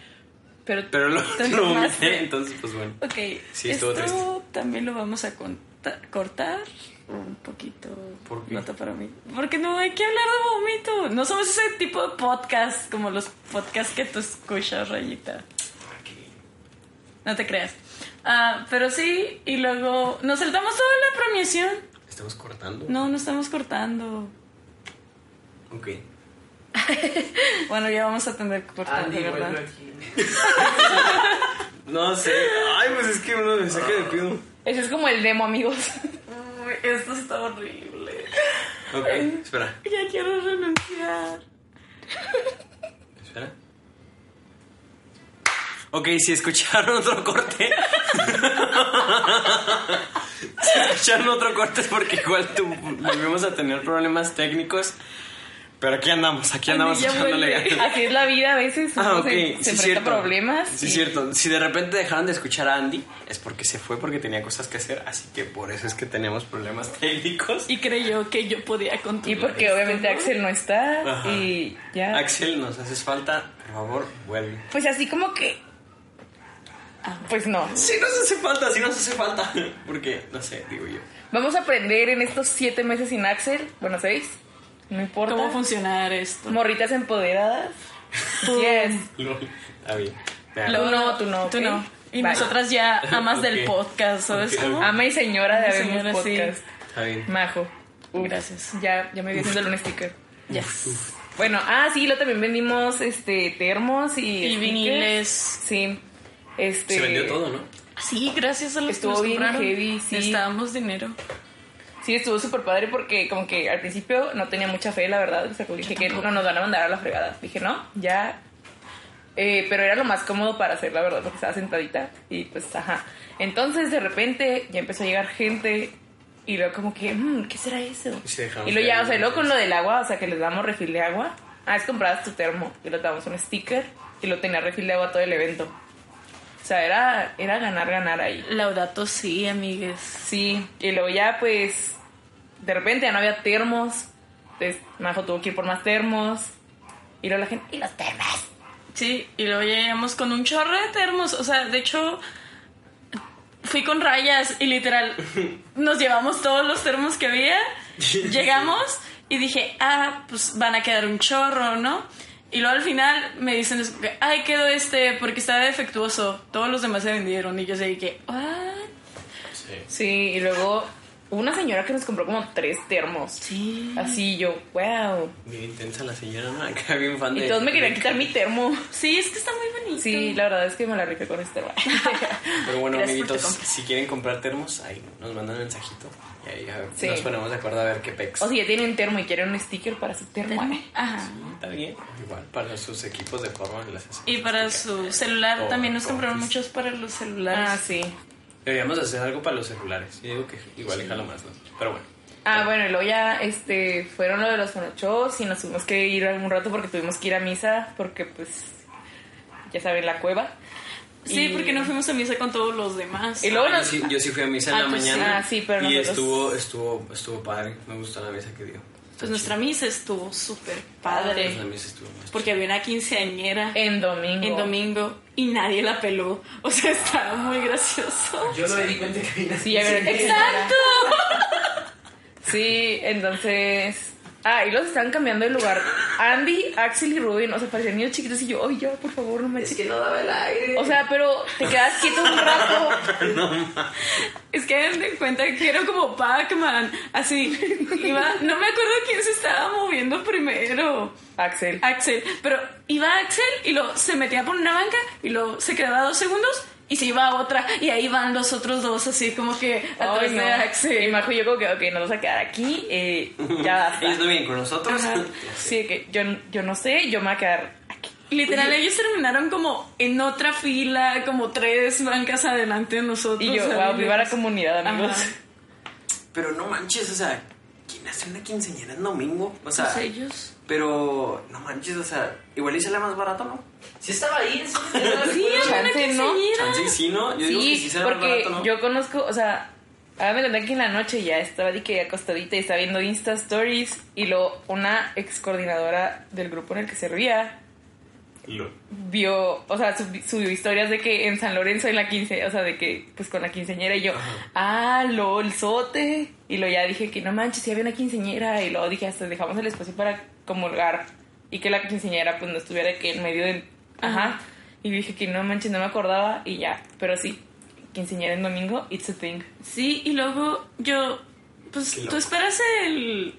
Pero, pero lo, lo vomité, entonces pues bueno. Ok, Sí, estuvo esto triste. también lo vamos a conta- cortar un poquito. ¿Por qué? Nota para mí. Porque no hay que hablar de vómito. No somos ese tipo de podcast como los podcasts que tú escuchas, Rayita. No te creas. Ah, pero sí, y luego nos saltamos toda la premiación. Estamos cortando. No, no estamos cortando. Ok. Bueno, ya vamos a tener que cortar, de verdad. aquí. No sé. Ay, pues es que uno me saca de pido. ese es como el demo, amigos. Uy, esto está horrible. Ok, espera. Ya quiero renunciar. Espera. Ok, si escucharon otro corte. si escucharon otro corte es porque igual tu- volvimos a tener problemas técnicos. Pero aquí andamos, aquí andamos ya echándole. Así es la vida a veces. Ah, uno ok, se, sí, cierto. problemas. Sí, y- cierto. Si de repente dejaron de escuchar a Andy, es porque se fue porque tenía cosas que hacer. Así que por eso es que tenemos problemas técnicos. Y creyó que yo podía Y continuar. porque esto, obviamente ¿no? Axel no está. Ajá. Y ya. Axel, nos haces falta. Por favor, vuelve. Pues así como que. Pues no. Sí nos hace falta, sí nos hace falta. Porque, no sé, digo yo. Vamos a aprender en estos siete meses sin Axel. Bueno, seis. No importa. ¿Cómo funcionar esto? Morritas empoderadas. Tú. Yes. Bien. Tú no, tú no, Tú ¿ok? no. Y Bye. nosotras ya amas del Ok. podcast, ¿sabes Ok. cómo? Ama y señora de Habemos señora, sí. Podcast. Está bien. Majo. Uf, Gracias. Ya, ya me vi haciendo un sticker. Yes. Bueno, ah, sí, lo también vendimos este termos y, Y stickers. viniles. Sí. Este Se vendió todo, ¿no? Sí, gracias a los Estuvo que nos bien compraron. heavy, sí. Necesitábamos dinero. Sí, estuvo súper padre porque como que al principio no tenía mucha fe, la verdad. O sea, como dije que no nos van a mandar a la fregada. Dije, no, ya. Eh, pero era lo más cómodo para hacer, la verdad, porque estaba sentadita. Y pues, ajá. Entonces, de repente, ya empezó a llegar gente. Y luego como que, mm, ¿qué será eso? Y se dejaron Y luego ya, o sea, luego con lo del agua, o sea, que les damos refil de agua. Ah, es comprabas tu termo. Y lo damos un sticker. Y lo tenía refil de agua todo el evento. O sea, era, era ganar, ganar ahí. Laudato sí, amigues. Sí, y luego ya pues de repente ya no había termos. Entonces Majo tuvo que ir por más termos. Y luego la gente, ¿y los termos? Sí, y luego llegamos con un chorro de termos. O sea, de hecho, fui con rayas y literal nos llevamos todos los termos que había. Llegamos y dije, ah, pues van a quedar un chorro, ¿no? Y luego al final me dicen, ay, quedó este porque estaba defectuoso. Todos los demás se vendieron. Y yo sé que, ¿what? Sí. Sí, y luego hubo una señora que nos compró como tres termos. Sí. Así yo, wow. Bien intensa la señora, ¿no? Acá bien fan de... Y todos me querían quitar mi termo. Sí, es que está muy bonito. Sí, la verdad es que me la rifé con este termo. Pero bueno, Gracias amiguitos, si quieren comprar termos, ahí nos mandan un mensajito. Y ahí a ver, Sí. nos ponemos de acuerdo a ver qué pex. O si ya tienen termo y quieren un sticker para su termo. ay. Ajá. Está bien. Igual, para sus equipos de forma hacen Y para su celular O- también nos compraron muchos para los celulares. Ah, sí. Deberíamos hacer algo para los celulares. Yo digo que igual jala más, ¿no? Pero bueno. Ah, bueno, y luego ya este, fueron lo de los monochos y nos tuvimos que ir algún rato porque tuvimos que ir a misa porque pues ya saben la cueva. Sí, Y- porque no fuimos a misa con todos los demás. Y luego Ah, yo, sí, yo sí fui a misa en Ah, la pues sí. mañana. Ah, sí, pero Y nosotros- estuvo, estuvo, estuvo padre. Me gustó la misa que dio. Pues nuestra misa estuvo súper padre. la misa estuvo más Porque había una quinceañera en domingo. en domingo y nadie la peló. O sea, estaba muy gracioso. Yo no me di cuenta que había Sí, a ver, ¡Exacto! Sí, entonces. Ah, y los estaban cambiando de lugar. Andy, Axel y Rubin, o sea, parecían niños chiquitos y yo, ay, ya, por favor, no me Es que no daba el aire. O sea, pero te quedas quieto un rato. Es que den de cuenta que era como Pac-Man. Así. Iba, no me acuerdo quién se estaba moviendo primero. Axel. Axel. Pero iba Axel y lo se metía por una banca y lo se quedaba dos segundos y se iba a otra. Y ahí van los otros dos, así como que atrás no. de Y Axel. Majo y yo como que, ok, nos vamos a quedar aquí, eh, ya basta. Ellos no vienen con nosotros. Ajá. Sí, que yo, yo no sé, yo me voy a quedar aquí. Literal, ellos terminaron como en otra fila, como tres bancas adelante de nosotros. Y yo, wow, viva la comunidad, amigos. Ajá. Pero no manches, o sea, ¿quién hace una quinceañera en domingo? O sea, Pues ellos. Pero no manches, o sea, igual y sale más barato, ¿no? Sí estaba ahí, Sí, una Chance, ¿no? Chance sí, ¿no? Yo digo que sí Sí, sale más porque barato, ¿no? yo conozco, o sea, hágame cuenta que en la noche ya estaba de que acostadita y estaba viendo Insta Stories y luego una ex coordinadora del grupo en el que servía vio, o sea, sub- subió historias de que en San Lorenzo en la quince, o sea, de que pues con la quinceñera y yo, ah, lol, sote. Y luego ya dije que no manches, si había una quinceñera y luego dije, hasta dejamos el espacio para comulgar y que la quinceñera pues no estuviera de que en medio del, ajá. Y dije que no manches, no me acordaba y ya, pero sí, quinceñera en domingo, it's a thing. Sí, y luego yo, pues tú esperas el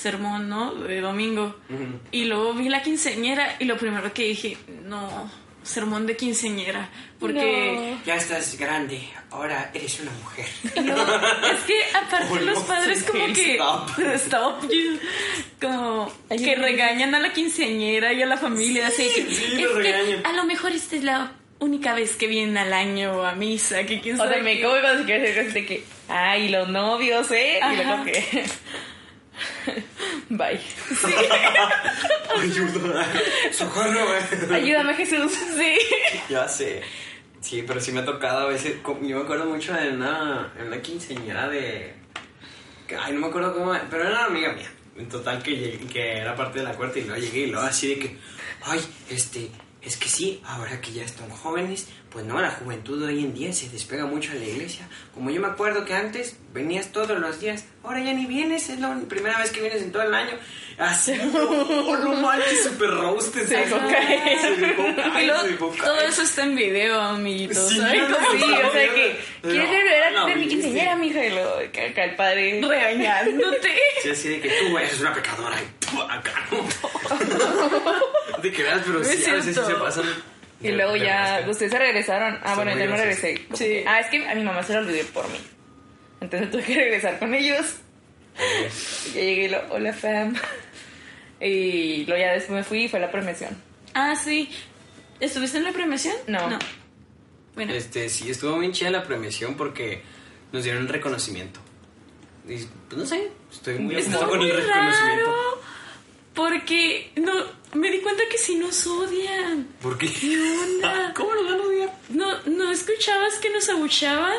sermón, ¿no? De domingo. Y luego vi la quinceñera y lo primero que dije, no, sermón de quinceñera. Porque Ya estás grande, ahora eres una mujer. luego, es que aparte Oh, los no, padres como que... stop. Stop. Como que regañan a la quinceañera y a la familia. así de que, sí, es los que regañan. a lo mejor esta es la única vez que vienen al año a misa. Que quién O sea, me como cuando se quiere que, ay, los novios, ¿eh? Y luego que... Bye. Ayuda. Socorro, güey. Ayúdame, Jesús. Sí. Ya sé. Sí, pero sí me ha tocado a veces. Yo me acuerdo mucho de una, en una quinceañera de. Ay, no me acuerdo cómo. Pero era una amiga mía. En total, que, llegué- que era parte de la cuarta y luego llegué y luego así de que. Ay, este. Es que sí, ahora que ya están jóvenes, pues no, la juventud hoy en día se despega mucho a la iglesia. Como yo me acuerdo que antes venías todos los días, ahora ya ni vienes, es la primera vez que vienes en todo el año. Así, no, no manches, super roasted. Se dejó caer. Se dejó caer, todo eso está en video, amiguitos. Sí, ¿saben? no, Sí, o sea que, ¿quieres ver a no, ver mi quinceañera, mija? Y luego, que acá el padre... regañándote. Sí, así de que tú eres una pecadora y tú acá no. De que veas, pero sí, a veces sí se pasan. Y luego ya, ustedes se regresaron. Ah, Son bueno, yo me graciosos. regresé. Sí. que- Ah, es que a mi mamá se lo olvidé por mí. Entonces tuve que regresar con ellos. Y ya llegué y lo, hola fam. Y luego ya después me fui y fue la premiación. Ah, sí. ¿Estuviste en la premiación? No. Bueno, Este, sí, estuvo bien chida la premiación porque nos dieron el reconocimiento. Y pues no sé, estoy muy emocionado con el reconocimiento. raro. Porque no, me di cuenta que sí nos odian. ¿Por qué? ¿Qué onda? ¿Cómo nos van a odiar? ¿No, ¿No escuchabas que nos abuchaban?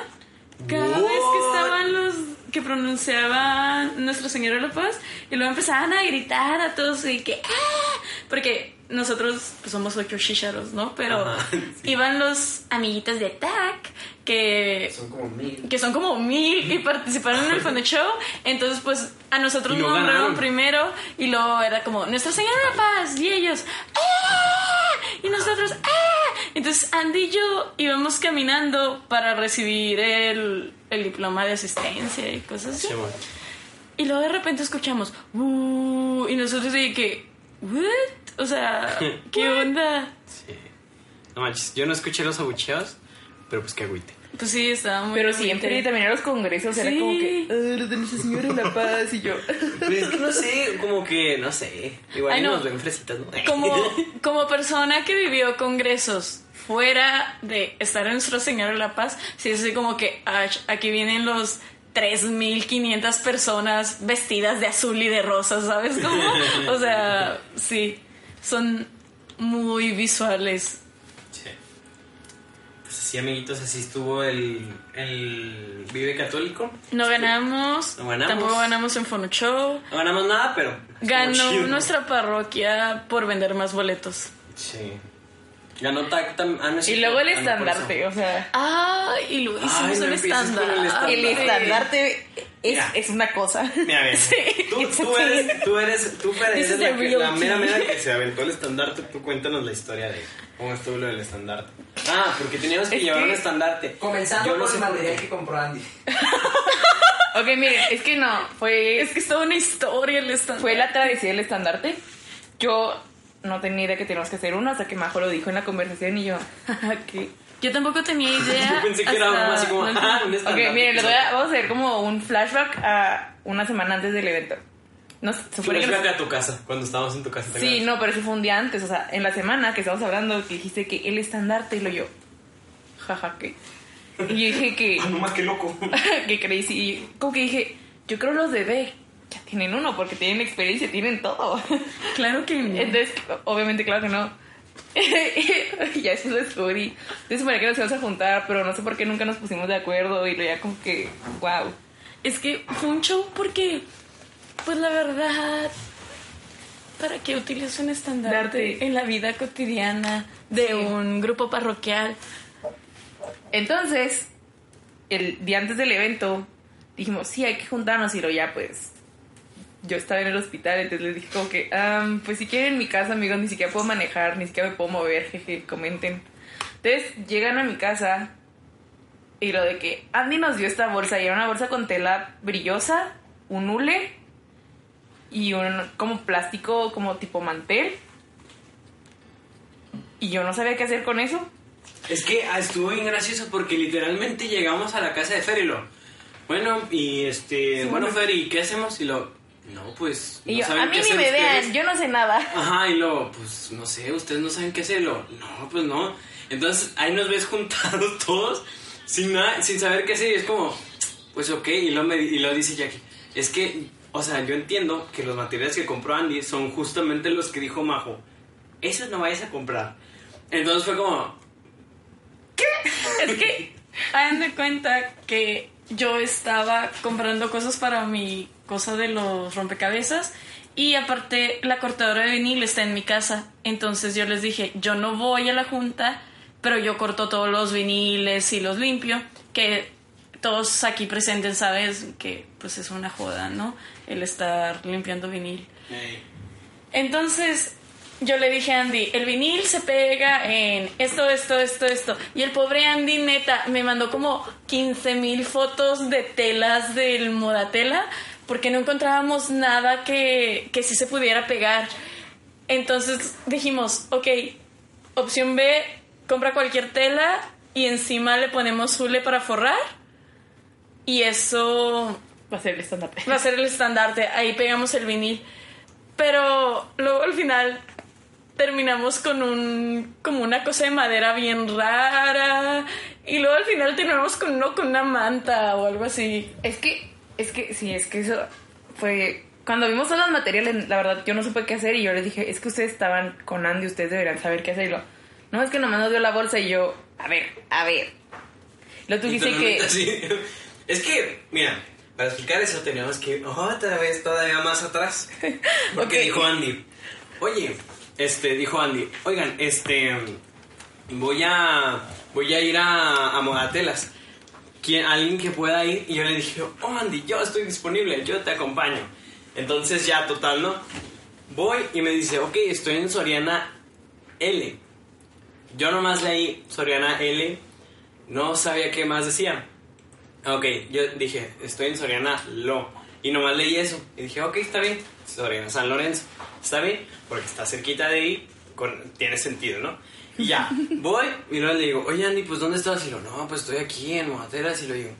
Cada What? vez que estaban los que pronunciaban Nuestra Señora de la Paz y luego empezaban a gritar a todos y que ¡ah! Porque nosotros pues, somos ocho chicharos, ¿no? Pero Ajá, sí. iban los amiguitos de TAC que Son como mil. que son como mil y participaron en el Fondo Show. Entonces, pues a nosotros nos nombraron ganaron. primero y luego era como Nuestra Señora de la Paz y ellos ¡Ah! y nosotros ¡Ah! Entonces Andy y yo íbamos caminando para recibir el, el diploma de asistencia y cosas así. Sí, bueno. Y luego de repente escuchamos "Uh", y nosotros de que ¿What? O sea, ¿qué onda? Sí. No manches, yo no escuché los abucheos, pero pues qué agüite. Pues sí, estaba muy Pero siempre bonito. también en los congresos era Sí. como que, "Ah, los de Nuestra Señora de la Paz y yo. Pues es que no sé, como que, no sé. Igual Ay, y no. nos ven fresitas, ¿no? como, como persona que vivió congresos fuera de estar en Nuestra Señora de la Paz, sí es así como que "Ach, aquí vienen los 3.500 personas vestidas de azul y de rosa, ¿sabes cómo? O sea, sí, son muy visuales. Sí. Pues así, amiguitos, así estuvo el, el Vive Católico. No ganamos, No ganamos. tampoco ganamos en Fono Show. No ganamos nada, pero. Ganó nuestra parroquia por vender más boletos. Sí. Ganó ah, no Y luego el Ah, estandarte, o sea. Ah, y lo hicimos no el con estándar. el estandarte. El estandarte es, Mira. es una cosa. Mira, bien. Tú, It's tú a eres, tú eres, tú is la, que- real la mera mera que se aventó el estandarte. Tú cuéntanos la historia de cómo estuvo lo del estandarte. Ah, porque teníamos que Es llevar que- un estandarte. Comenzando Yo no por sé el material que compró Andy. Ok, miren, es que no, fue, Es que es toda una historia el estándar. fue la tradición del estandarte. Yo no tenía idea que teníamos que hacer uno hasta que Majo lo dijo en la conversación y yo, ¿qué? Yo tampoco tenía idea. Yo pensé que era hasta- algo así como, ah, un Ok, miren, les voy a- vamos a hacer como un flashback a una semana antes del evento. No, se que nos- fíjate a tu casa, cuando estábamos en tu casa. ¿te Sí, no, pero eso fue un día antes, o sea, en la semana que estábamos hablando, que dijiste que el estandarte, y lo yo, jaja, ¿qué? Y yo dije que, Ah, no más que loco. que crazy, y como que dije, yo creo los de B ya tienen uno, porque tienen experiencia, tienen todo. Claro que no. Entonces, obviamente, claro que no. ya después lo descubrí. Entonces, supone que nos íbamos a juntar, pero no sé por qué nunca nos pusimos de acuerdo, y lo ya como que, wow. Es que fue un show porque, pues la verdad, ¿para qué utilizo un estandarte Darte. en la vida cotidiana de Sí. un grupo parroquial? Entonces, el día antes del evento, dijimos, sí, hay que juntarnos y lo ya pues... Yo estaba en el hospital, entonces les dije como que, "Am, pues si quieren en mi casa, amigos, ni siquiera puedo manejar, ni siquiera me puedo mover, jeje, comenten. Entonces llegan a mi casa y lo de que Andy nos dio esta bolsa, y era una bolsa con tela brillosa, un hule y un como plástico como tipo mantel. Y yo no sabía qué hacer con eso. Es que ah, estuvo bien gracioso porque literalmente llegamos a la casa de Fer y lo. Bueno, y este. Sí, bueno, bueno. Fer, ¿y qué hacemos? Y lo. No, pues. Y no yo, saben a mí qué ni me vean, ustedes". yo no sé nada. Ajá, y luego, pues no sé, ustedes no saben qué hacerlo. No, pues no. Entonces ahí nos ves juntados todos sin nada, sin saber qué hacer. Y es como, pues ok. Y lo, me, y lo dice Jackie. Es que, o sea, yo entiendo que los materiales que compró Andy son justamente los que dijo Majo. Esos no vayas a comprar. Entonces fue como, Es que hagan de cuenta que yo estaba comprando cosas para mi cosa de los rompecabezas y aparte la cortadora de vinil está en mi casa. Entonces yo les dije, yo no voy a la junta, pero yo corto todos los viniles y los limpio, que todos aquí presentes sabes que pues es una joda, ¿no? El estar limpiando vinil. Entonces yo le dije a Andy, el vinil se pega en esto, esto, esto, esto. Y el pobre Andy, neta, me mandó como 15 mil fotos de telas del Modatela porque no encontrábamos nada que, que sí se pudiera pegar. Entonces dijimos, ok, opción B, compra cualquier tela y encima le ponemos hule para forrar. Y eso Va a ser el estandarte. va a ser el estandarte. Ahí pegamos el vinil. Pero luego al final terminamos con un como una cosa de madera bien rara y luego al final terminamos con uno con una manta o algo así. Es que, es que, sí, es que eso fue... Cuando vimos todos los materiales, la verdad, yo no supe qué hacer y yo les dije, es que ustedes estaban con Andy, ustedes deberían saber qué hacer. Y lo, no, es que nomás nos dio la bolsa y yo, a ver, a ver. Lo tú dices que... Es que, mira, para explicar eso tenemos que ir otra vez todavía más atrás. Porque dijo Andy, oye, este, dijo Andy, oigan, este, voy a, voy a ir a, a Modatelas. ¿Quién, alguien que pueda ir? Y yo le dije, oh Andy, yo estoy disponible, yo te acompaño. Entonces ya, total, ¿no? Voy y me dice, ok, estoy en Soriana L. Yo nomás leí Soriana L, no sabía qué más decía. Ok, yo dije, estoy en Soriana Lo. Y nomás leí eso. Y dije, ok, está bien. Soriana San Lorenzo. Está bien, porque está cerquita de ahí. Con, tiene sentido, ¿no? Y ya, voy y luego le digo, oye Andy, pues ¿dónde estás? Y lo, no, pues estoy aquí en Modatelas. Y lo digo,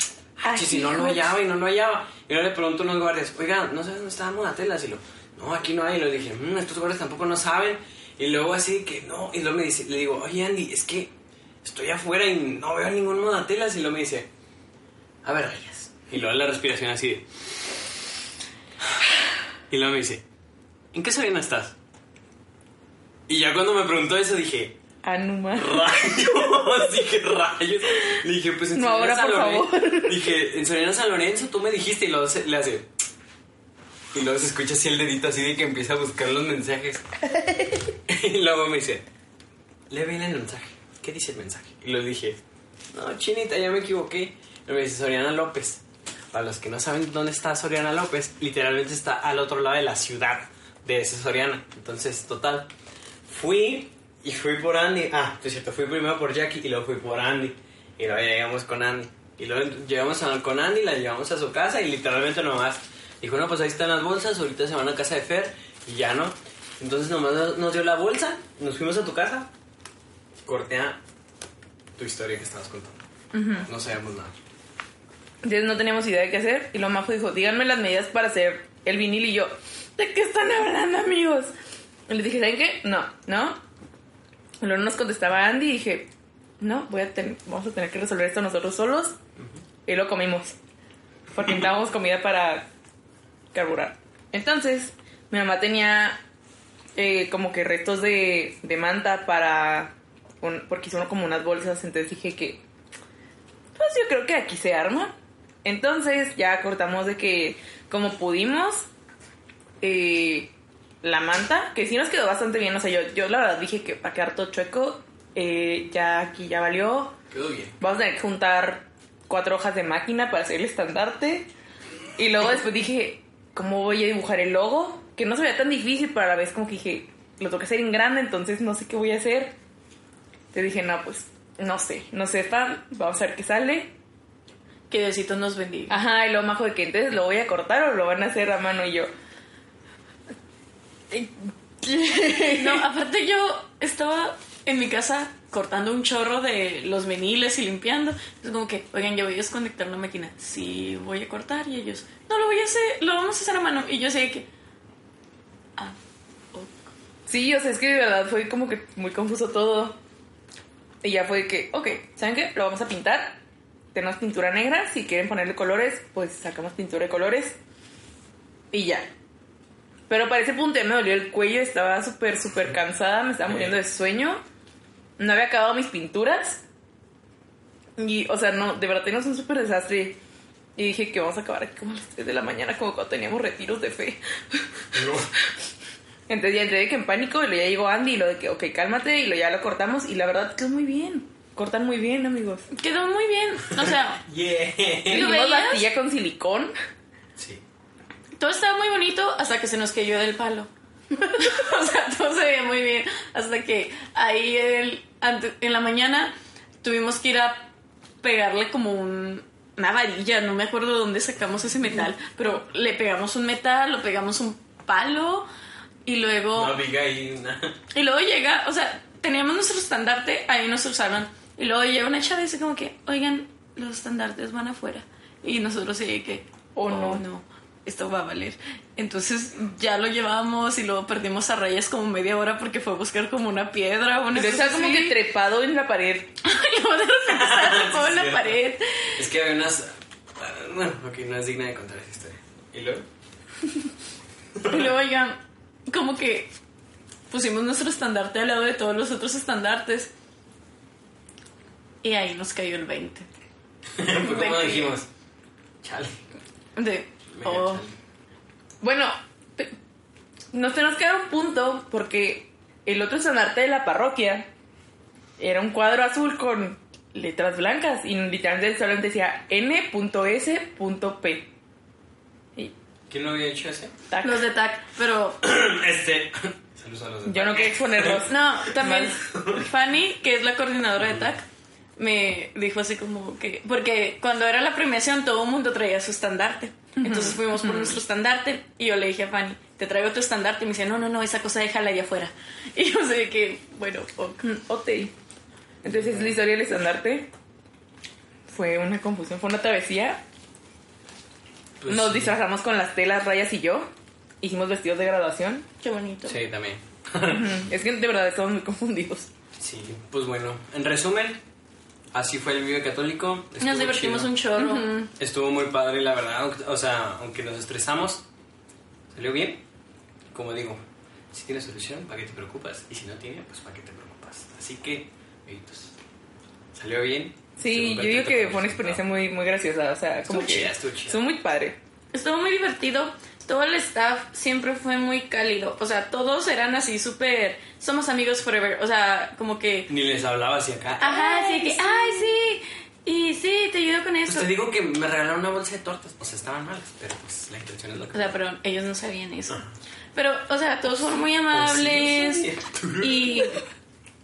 ah, si no lo hallaba y no lo hallaba. Y luego le pregunto a unos guardias, oigan, ¿no sabes dónde está Modatelas? Y lo, no, aquí no hay. Y lo dije, "Mm, estos guardias tampoco no saben. Y luego así que, no. Y luego me dice, le digo, oye Andy, es que estoy afuera y no veo ningún Modatelas. Y luego me dice, a ver, rayas. Y luego la respiración así de... Y luego me dice, ¿en qué Soriana estás? Y ya cuando me preguntó eso dije, Anuma. rayos, dije rayos. Le dije, pues en No, Soriana ahora, San por Lorenzo. favor. Dije, en Soriana San Lorenzo tú me dijiste y luego se- le hace... Y luego se escucha así el dedito así de que empieza a buscar los mensajes. y luego me dice, lee bien el mensaje. ¿Qué dice el mensaje? Y le dije, no, chinita, ya me equivoqué. Y me dice Soriana López. Para los que no saben dónde está Soriana López, literalmente está al otro lado de la ciudad de ese Soriana. Entonces, total. Fui y fui por Andy. Ah, es cierto, fui primero por Jackie y luego fui por Andy. Y luego llegamos con Andy. Y luego llegamos a- con Andy, la llevamos a su casa y literalmente nomás dijo, no, pues ahí están las bolsas, ahorita se van a casa de Fer y ya no. Entonces nomás nos- dio la bolsa, nos fuimos a tu casa, cortea tu historia que estabas contando. No sabemos nada. Entonces no teníamos idea de qué hacer y lo majo dijo, díganme las medidas para hacer el vinil y yo, ¿de qué están hablando, amigos? Y les dije, ¿saben qué? No, no. Luego nos contestaba Andy y dije, no, voy a ten- vamos a tener que resolver esto nosotros solos. Y lo comimos. Porque necesitábamos comida para carburar. Entonces, mi mamá tenía eh, como que restos de, de manta para... un- porque hizo como unas bolsas, entonces dije que... Pues yo creo que aquí se arma. Entonces ya cortamos de que como pudimos eh, la manta, que sí nos quedó bastante bien. O sea, yo, yo la verdad dije que para quedar todo chueco, eh, ya aquí ya valió. Quedó bien. Vamos a tener que juntar cuatro hojas de máquina para hacer el estandarte. Y luego después dije, ¿cómo voy a dibujar el logo? Que no se veía tan difícil, pero a la vez como que dije, lo tengo que hacer en grande, entonces no sé qué voy a hacer. Te dije, no, pues no sé, no sé, Fran, vamos a ver qué sale. Que Diosito nos bendiga. Ajá, y luego majo de que entonces lo voy a cortar o lo van a hacer a mano y yo. No, aparte yo estaba en mi casa cortando un chorro de los viniles y limpiando. Es como que, oigan, ya voy a desconectar la máquina. Sí, voy a cortar. Y ellos, no, lo voy a hacer, lo vamos a hacer a mano. Y yo sé que, ah, ok. Sí, o sea, es que de verdad fue como que muy confuso todo. Y ya fue que, ok, ¿saben qué? Lo vamos a pintar. Tenemos pintura negra. Si quieren ponerle colores, pues sacamos pintura de colores. Y ya. Pero para ese punto ya me dolió el cuello. Estaba súper, súper cansada. Me estaba muriendo de sueño. No había acabado mis pinturas. Y, o sea, no, de verdad teníamos un súper desastre. Y dije que vamos a acabar aquí como a las 3 de la mañana, como cuando teníamos retiros de fe. Entonces ya entré de que en pánico y luego ya llegó Andy y lo de que, ok, cálmate y lo ya lo cortamos y la verdad quedó muy bien. Cortan muy bien, amigos. Quedó muy bien. O sea, Yeah. ¿Lo veías? pastilla con silicón. Sí. Todo estaba muy bonito hasta que se nos cayó del palo. o sea, todo se veía muy bien. Hasta que ahí el, ante- en la mañana tuvimos que ir a pegarle como un- una varilla. No me acuerdo de dónde sacamos ese metal. Pero le pegamos un metal, lo pegamos un palo. Y luego. No ahí una. Y luego llega, o sea, teníamos nuestro estandarte ahí nuestro salón. Y luego llega una chava y dice como que, oigan, los estandartes van afuera. Y nosotros sí que, Oh, no. no, esto va a valer. Entonces ya lo llevamos y luego perdimos a rayas como media hora porque fue a buscar como una piedra o una Pero cosa estaba como así. que trepado en la pared. Luego de repente estaba trepado en la pared. Es que había unas. ah, Bueno, ok, no es digna de contar esa historia. ¿Y luego? Y luego ya, como que pusimos nuestro estandarte al lado de todos los otros estandartes. Y ahí nos cayó el 20. Fue como De que- dijimos. Chale. De, oh. Bueno, te- nos tenemos que dar un punto porque el otro estandarte de la parroquia era un cuadro azul con letras blancas y literalmente solamente decía N.S.P. Y ¿Quién lo había hecho ese? tac. los de TAC, pero Este. Saludos a los de Yo no quería exponerlos. no, también Fanny, que es la coordinadora de TAC, me dijo así como que, porque cuando era la premiación todo el mundo traía su estandarte. Entonces fuimos por nuestro estandarte y yo le dije a Fanny, te traigo tu estandarte y me dice, no, no, no, esa cosa déjala allá afuera. Y yo sé que, bueno, ok. Ok. Entonces la historia del estandarte fue una confusión, fue una travesía. Pues Nos sí. disfrazamos con las telas, rayas y yo. Hicimos vestidos de graduación. qué bonito. Sí, también. Es que de verdad estamos muy confundidos. Sí, pues bueno. En resumen, así fue el Vive Católico. Nos Estuvo divertimos chido. un chorro. Estuvo muy padre, la verdad. aunque- O sea, aunque nos estresamos, salió bien. Como digo, si tiene solución, ¿para qué te preocupas? Y si no tiene, pues ¿para qué te preocupas? Así que, amiguitos, salió bien. Sí, yo digo que fue una experiencia muy, muy graciosa. O sea, como Estuvo que. chida, estuvo chida. Estuvo muy padre. Estuvo muy divertido. Todo el staff siempre fue muy cálido. O sea, todos eran así súper... Somos amigos forever. O sea, como que... Ni les hablaba así acá. Ajá, sí, que... ¡Ay, sí! Y sí, te ayudo con Pues esto. te digo que me regalaron una bolsa de tortas. O sea, estaban malas, pero pues la intención es lo que. O sea, pero ellos no sabían eso. Pero, o sea, todos fueron muy amables. Pues sí, y,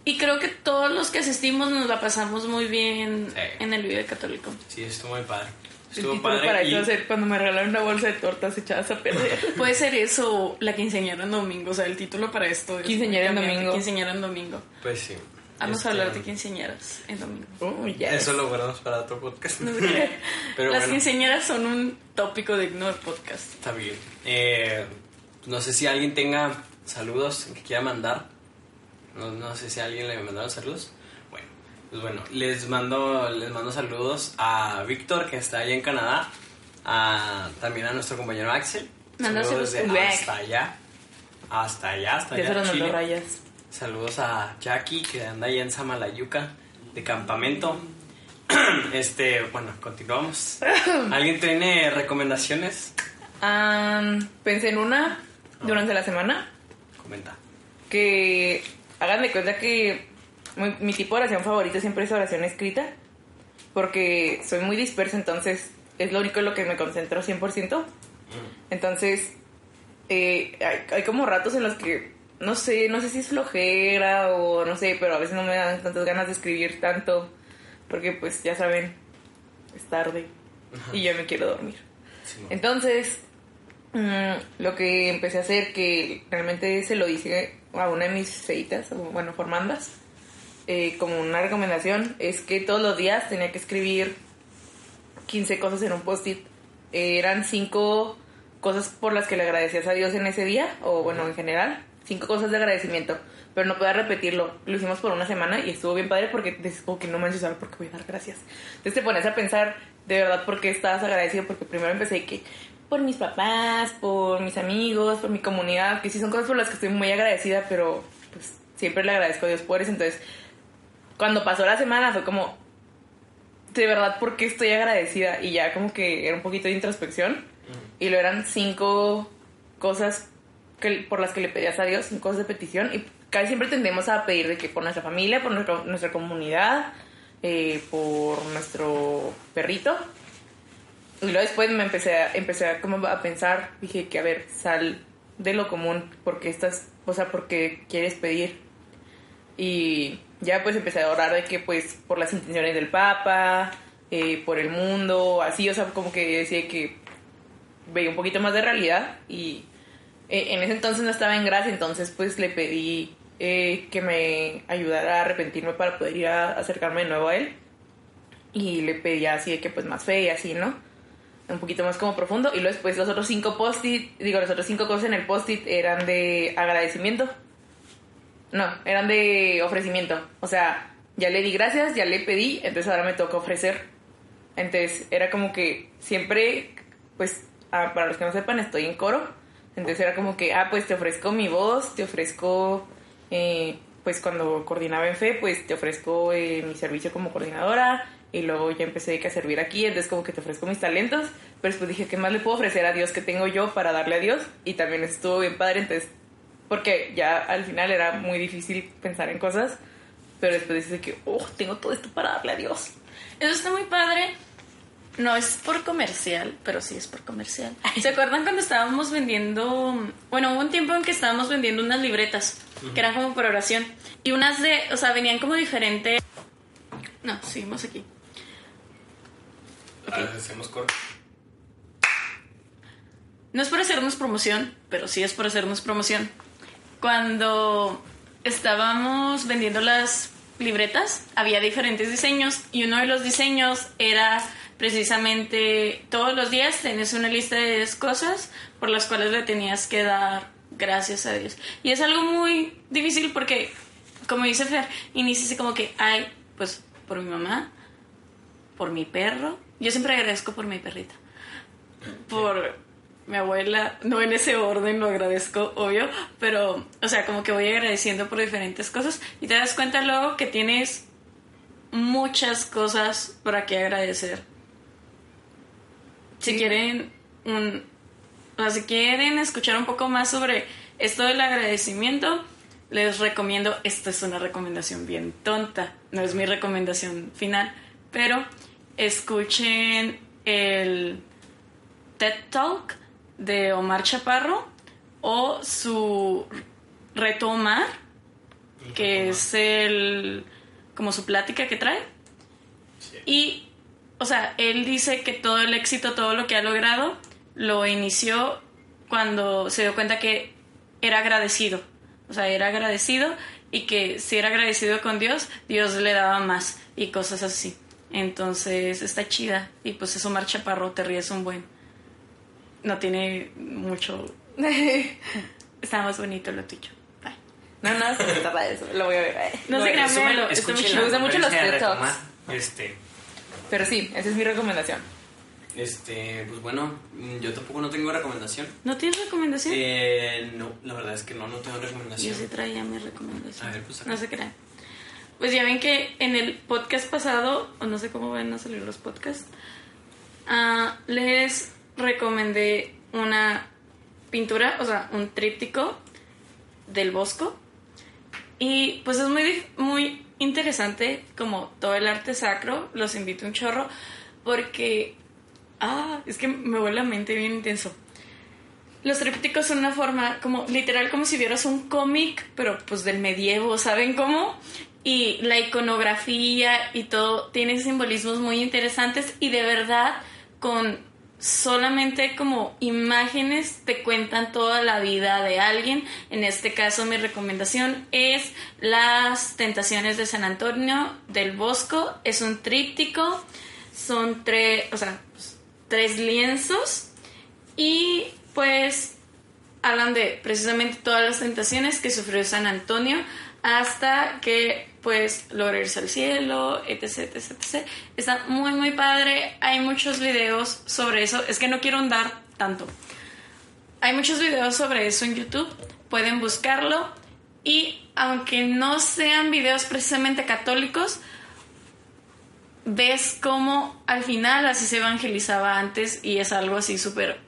y creo que todos los que asistimos nos la pasamos muy bien Sí. en el video católico. Sí, estuvo muy padre. El Estuvo título padre. para y- eso hacer cuando me regalaron una bolsa de tortas echadas a perder. Puede ser eso, la quinceañera en domingo. O sea, el título para esto es Quinceañera en domingo. Quinceañera en domingo. Pues sí. Vamos Este, a hablar de quinceañeras en domingo. Uy, ya. Eso lo guardamos para otro podcast. No sé. Pero Las bueno. quinceañeras son un tópico de Ignore Podcast. Está bien. Eh, no sé si alguien tenga saludos que quiera mandar. No, no sé si alguien le mandaron saludos. Pues bueno, les mando, les mando saludos a Víctor, que está allá en Canadá. A, también a nuestro compañero Axel. Manda Saludos saludos. de Back. hasta allá. Hasta allá, hasta allá. Chile. rayas. Saludos a Jackie, que anda allá en Samalayuca, de campamento. Este, bueno, continuamos. ¿Alguien tiene recomendaciones? Am, pensé en una durante la semana Comenta. que hagan de cuenta que mi, mi tipo de oración favorita siempre es oración escrita porque soy muy dispersa entonces es lo único en lo que me concentro 100% entonces eh, hay, hay como ratos en los que no sé no sé si es flojera o no sé pero a veces no me dan tantas ganas de escribir tanto porque pues ya saben es tarde y yo me quiero dormir. Sí, no. entonces, mm, lo que empecé a hacer, que realmente se lo hice a una de mis feitas, o bueno, formandas, eh, como una recomendación, es que todos los días tenía que escribir 15 cosas en un post-it. Eh, eran 5 cosas por las que le agradecías a Dios en ese día, o bueno, en general, 5 cosas de agradecimiento. Pero no podía repetirlo. Lo hicimos por una semana y estuvo bien padre porque dices, como que no manches, ¿sabes por qué voy a dar gracias? Entonces te pones a pensar, de verdad, por qué estabas agradecido. Porque primero empecé que por mis papás, por mis amigos, por mi comunidad, que sí son cosas por las que estoy muy agradecida, pero pues siempre le agradezco a Dios por eso. Entonces, cuando pasó la semana fue como, de verdad, ¿por qué estoy agradecida? Y ya como que era un poquito de introspección. Y lo eran cinco cosas que, por las que le pedías a Dios, cinco cosas de petición. Y casi siempre tendemos a pedir de que por nuestra familia, por nuestra, nuestra comunidad, eh, por nuestro perrito. Y luego después me empecé a, empecé a, como a pensar, dije que a ver, sal de lo común, porque estás, o sea, porque quieres pedir. Y ya pues empecé a orar de que pues por las intenciones del Papa, eh, por el mundo, así, o sea, como que decía que veía un poquito más de realidad y eh, en ese entonces no estaba en gracia, entonces pues le pedí eh, que me ayudara a arrepentirme para poder ir a acercarme de nuevo a él y le pedía así de que pues más fe y así, ¿no? Un poquito más como profundo y luego después los otros cinco post-it, digo, los otros cinco cosas en el post-it eran de agradecimiento. No, eran de ofrecimiento. O sea, ya le di gracias, ya le pedí, entonces ahora me toca ofrecer. Entonces era como que siempre, pues, ah, para los que no sepan, estoy en coro. Entonces era como que, ah, pues te ofrezco mi voz, te ofrezco, eh, pues cuando coordinaba en fe, pues te ofrezco eh, mi servicio como coordinadora. Y luego ya empecé a servir aquí, entonces como que te ofrezco mis talentos. Pero después dije, ¿qué más le puedo ofrecer a Dios que tengo yo para darle a Dios? Y también estuvo bien padre, entonces porque ya al final era muy difícil pensar en cosas, pero después dices que, oh, tengo todo esto para darle a Dios. Eso está muy padre. No es por comercial, pero sí es por comercial. ¿Se acuerdan cuando estábamos vendiendo... Bueno, hubo un tiempo en que estábamos vendiendo unas libretas, que eran como por oración. Y unas de... O sea, venían como diferentes... No, seguimos aquí. Hacemos corto. No es por hacernos promoción, pero sí es por hacernos promoción. Cuando estábamos vendiendo las libretas, había diferentes diseños y uno de los diseños era precisamente todos los días tenés una lista de 10 cosas por las cuales le tenías que dar gracias a Dios. Y es algo muy difícil porque, como dice Fer, inicia como que, ay, pues por mi mamá, por mi perro. Yo siempre agradezco por mi perrita. Por mi abuela, no en ese orden lo agradezco, obvio, pero, o sea, como que voy agradeciendo por diferentes cosas y te das cuenta luego que tienes muchas cosas para que agradecer. Si quieren un, o sea, si quieren escuchar un poco más sobre esto del agradecimiento, les recomiendo, esto es una recomendación bien tonta, no es mi recomendación final, pero escuchen el TED Talk de Omar Chaparro o su Reto Omar, que es el como su plática que trae. Y, o sea, él dice que todo el éxito, todo lo que ha logrado, lo inició cuando se dio cuenta que era agradecido. O sea, era agradecido y que si era agradecido con Dios, Dios le daba más y cosas así. Entonces está chida y pues es Omar Chaparro, te ríes un buen. No tiene mucho... Está más bonito lo tuyo. Bye. No, no, se trata de eso. Lo voy a ver. eh. No se Me gustan mucho los. Retomar. Este, Pero sí, esa es mi recomendación. este, pues bueno, mm, yo tampoco no tengo recomendación. ¿No tienes recomendación? Eh, no, la verdad es que no, no tengo Yo recomendación. sí traía mi recomendación. A ver, pues, acá. no se crean. Pues ya ven que en el podcast pasado, o no sé cómo van a salir los podcasts, ah, les recomendé una pintura, o sea, un tríptico del Bosco. Y pues es muy, muy interesante como todo el arte sacro, los invito un chorro, porque, ah, es que me vuelve la mente bien intenso. Los trípticos son una forma como literal como si vieras un cómic, pero pues del medievo, ¿saben cómo? Y la iconografía y todo tiene simbolismos muy interesantes y de verdad con solamente como imágenes te cuentan toda la vida de alguien. En este caso mi recomendación es Las Tentaciones de San Antonio del Bosco. Es un tríptico, son tres, o sea, tres lienzos y pues hablan de precisamente todas las tentaciones que sufrió San Antonio hasta que pues logra irse al cielo, etc, etc, etc. Está muy muy padre, hay muchos videos sobre eso, es que no quiero andar tanto. Hay muchos videos sobre eso en YouTube, pueden buscarlo y aunque no sean videos precisamente católicos, ves cómo al final así se evangelizaba antes y es algo así súper...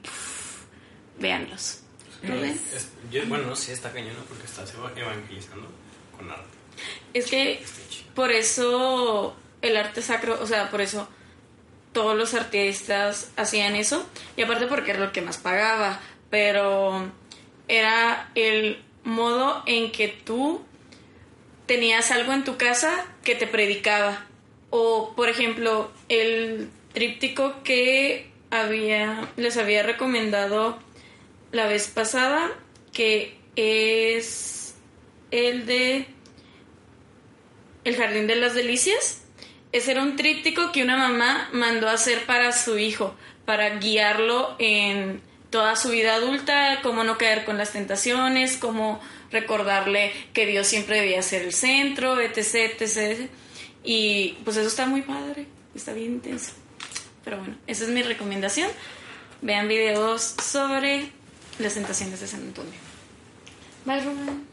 Véanlos. ¿Lo ven? Es- yo- bueno, no sé, está cañón, ¿no? Porque estás evangelizando Es que por eso el arte sacro, o sea, por eso todos los artistas hacían eso. Y aparte porque era lo que más pagaba. Pero era el modo en que tú tenías algo en tu casa que te predicaba. O, por ejemplo, el tríptico que había, les había recomendado la vez pasada, que es el de El Jardín de las Delicias. Ese era un tríptico que una mamá mandó a hacer para su hijo, para guiarlo en toda su vida adulta, cómo no caer con las tentaciones, cómo recordarle que Dios siempre debía ser el centro, etc, etc. Y pues eso está muy padre, está bien intenso. Pero bueno, esa es mi recomendación. Vean videos sobre las tentaciones de San Antonio. Bye.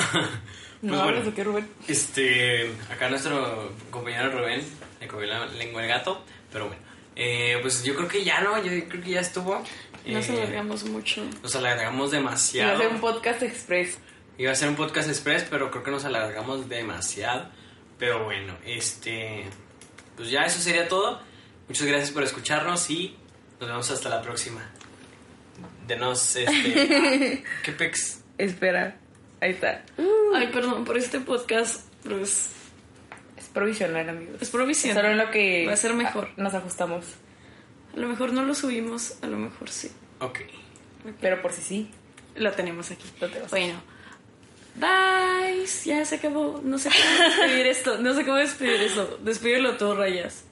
No Pues hablas bueno. de qué, Rubén. Este, acá nuestro compañero Rubén le comió la lengua al gato, pero bueno. Eh, pues yo creo que ya no, yo creo que ya estuvo. Nos Eh, alargamos mucho. Nos alargamos Iba a demasiado. hacer un podcast express. Iba a ser un podcast express, pero creo que nos alargamos demasiado. Pero bueno, este. Pues ya eso sería todo. Muchas gracias por escucharnos y nos vemos hasta la próxima. Denos este. ¿Qué pex? Espera, ahí está. Ay, perdón por este podcast, pues Es provisional, amigos. es provisión. Solo en lo que Va a ser mejor. nos ajustamos. A lo mejor no lo subimos, a lo mejor sí. Ok. Pero por si sí, Lo tenemos aquí. lo tenemos. Bueno. Bye. Ya se acabó. No sé cómo despedir esto. No sé cómo despedir eso. Despídelo tú, Rayas.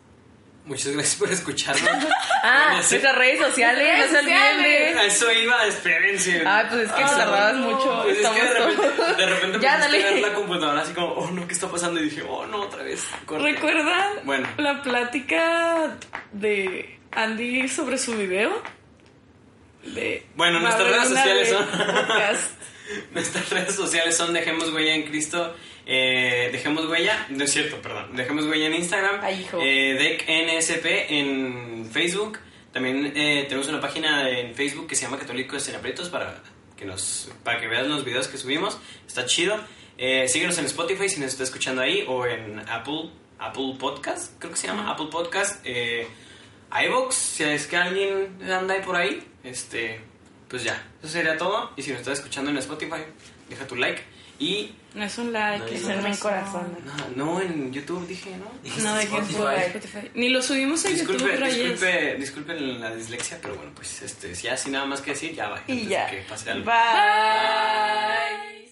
Muchas gracias por escucharnos. Ah, nuestras redes sociales, no se olviden de... A eso iba, espérense. Ay, pues es que Ah, tardabas no. mucho. Pues es que de repente, de repente Ya, dale. ver la computadora así como, oh no, ¿qué está pasando? Y dije, oh no, otra vez. corte. ¿Recuerdan Bueno. la plática de Andy sobre su video? De Bueno, nuestras redes sociales son-. Nuestras redes sociales son Dejemos Huella en Cristo. Eh, dejemos Huella, no es cierto, perdón. Dejemos Huella en Instagram. Ay, hijo. eh, DECNSP en Facebook. También eh, tenemos una página en Facebook que se llama Católicos en Aprietos para que, nos, para que veas los videos que subimos. Está chido. Eh, síguenos en Spotify si nos está escuchando ahí o en Apple, Apple Podcast, creo que se llama Apple Podcast. Eh, si es que alguien anda ahí por ahí, este, pues ya, eso sería todo. Y si nos estás escuchando en Spotify, deja tu like. Y, No es un like, No, es un un corazón. no, no, en YouTube dije, ¿no? No, de Spotify. Spotify. Ni lo subimos en Disculpe, YouTube, disculpe, disculpen la dislexia, pero bueno, pues este, si así nada más que decir, ya va. Y ya. que pase algo. Bye.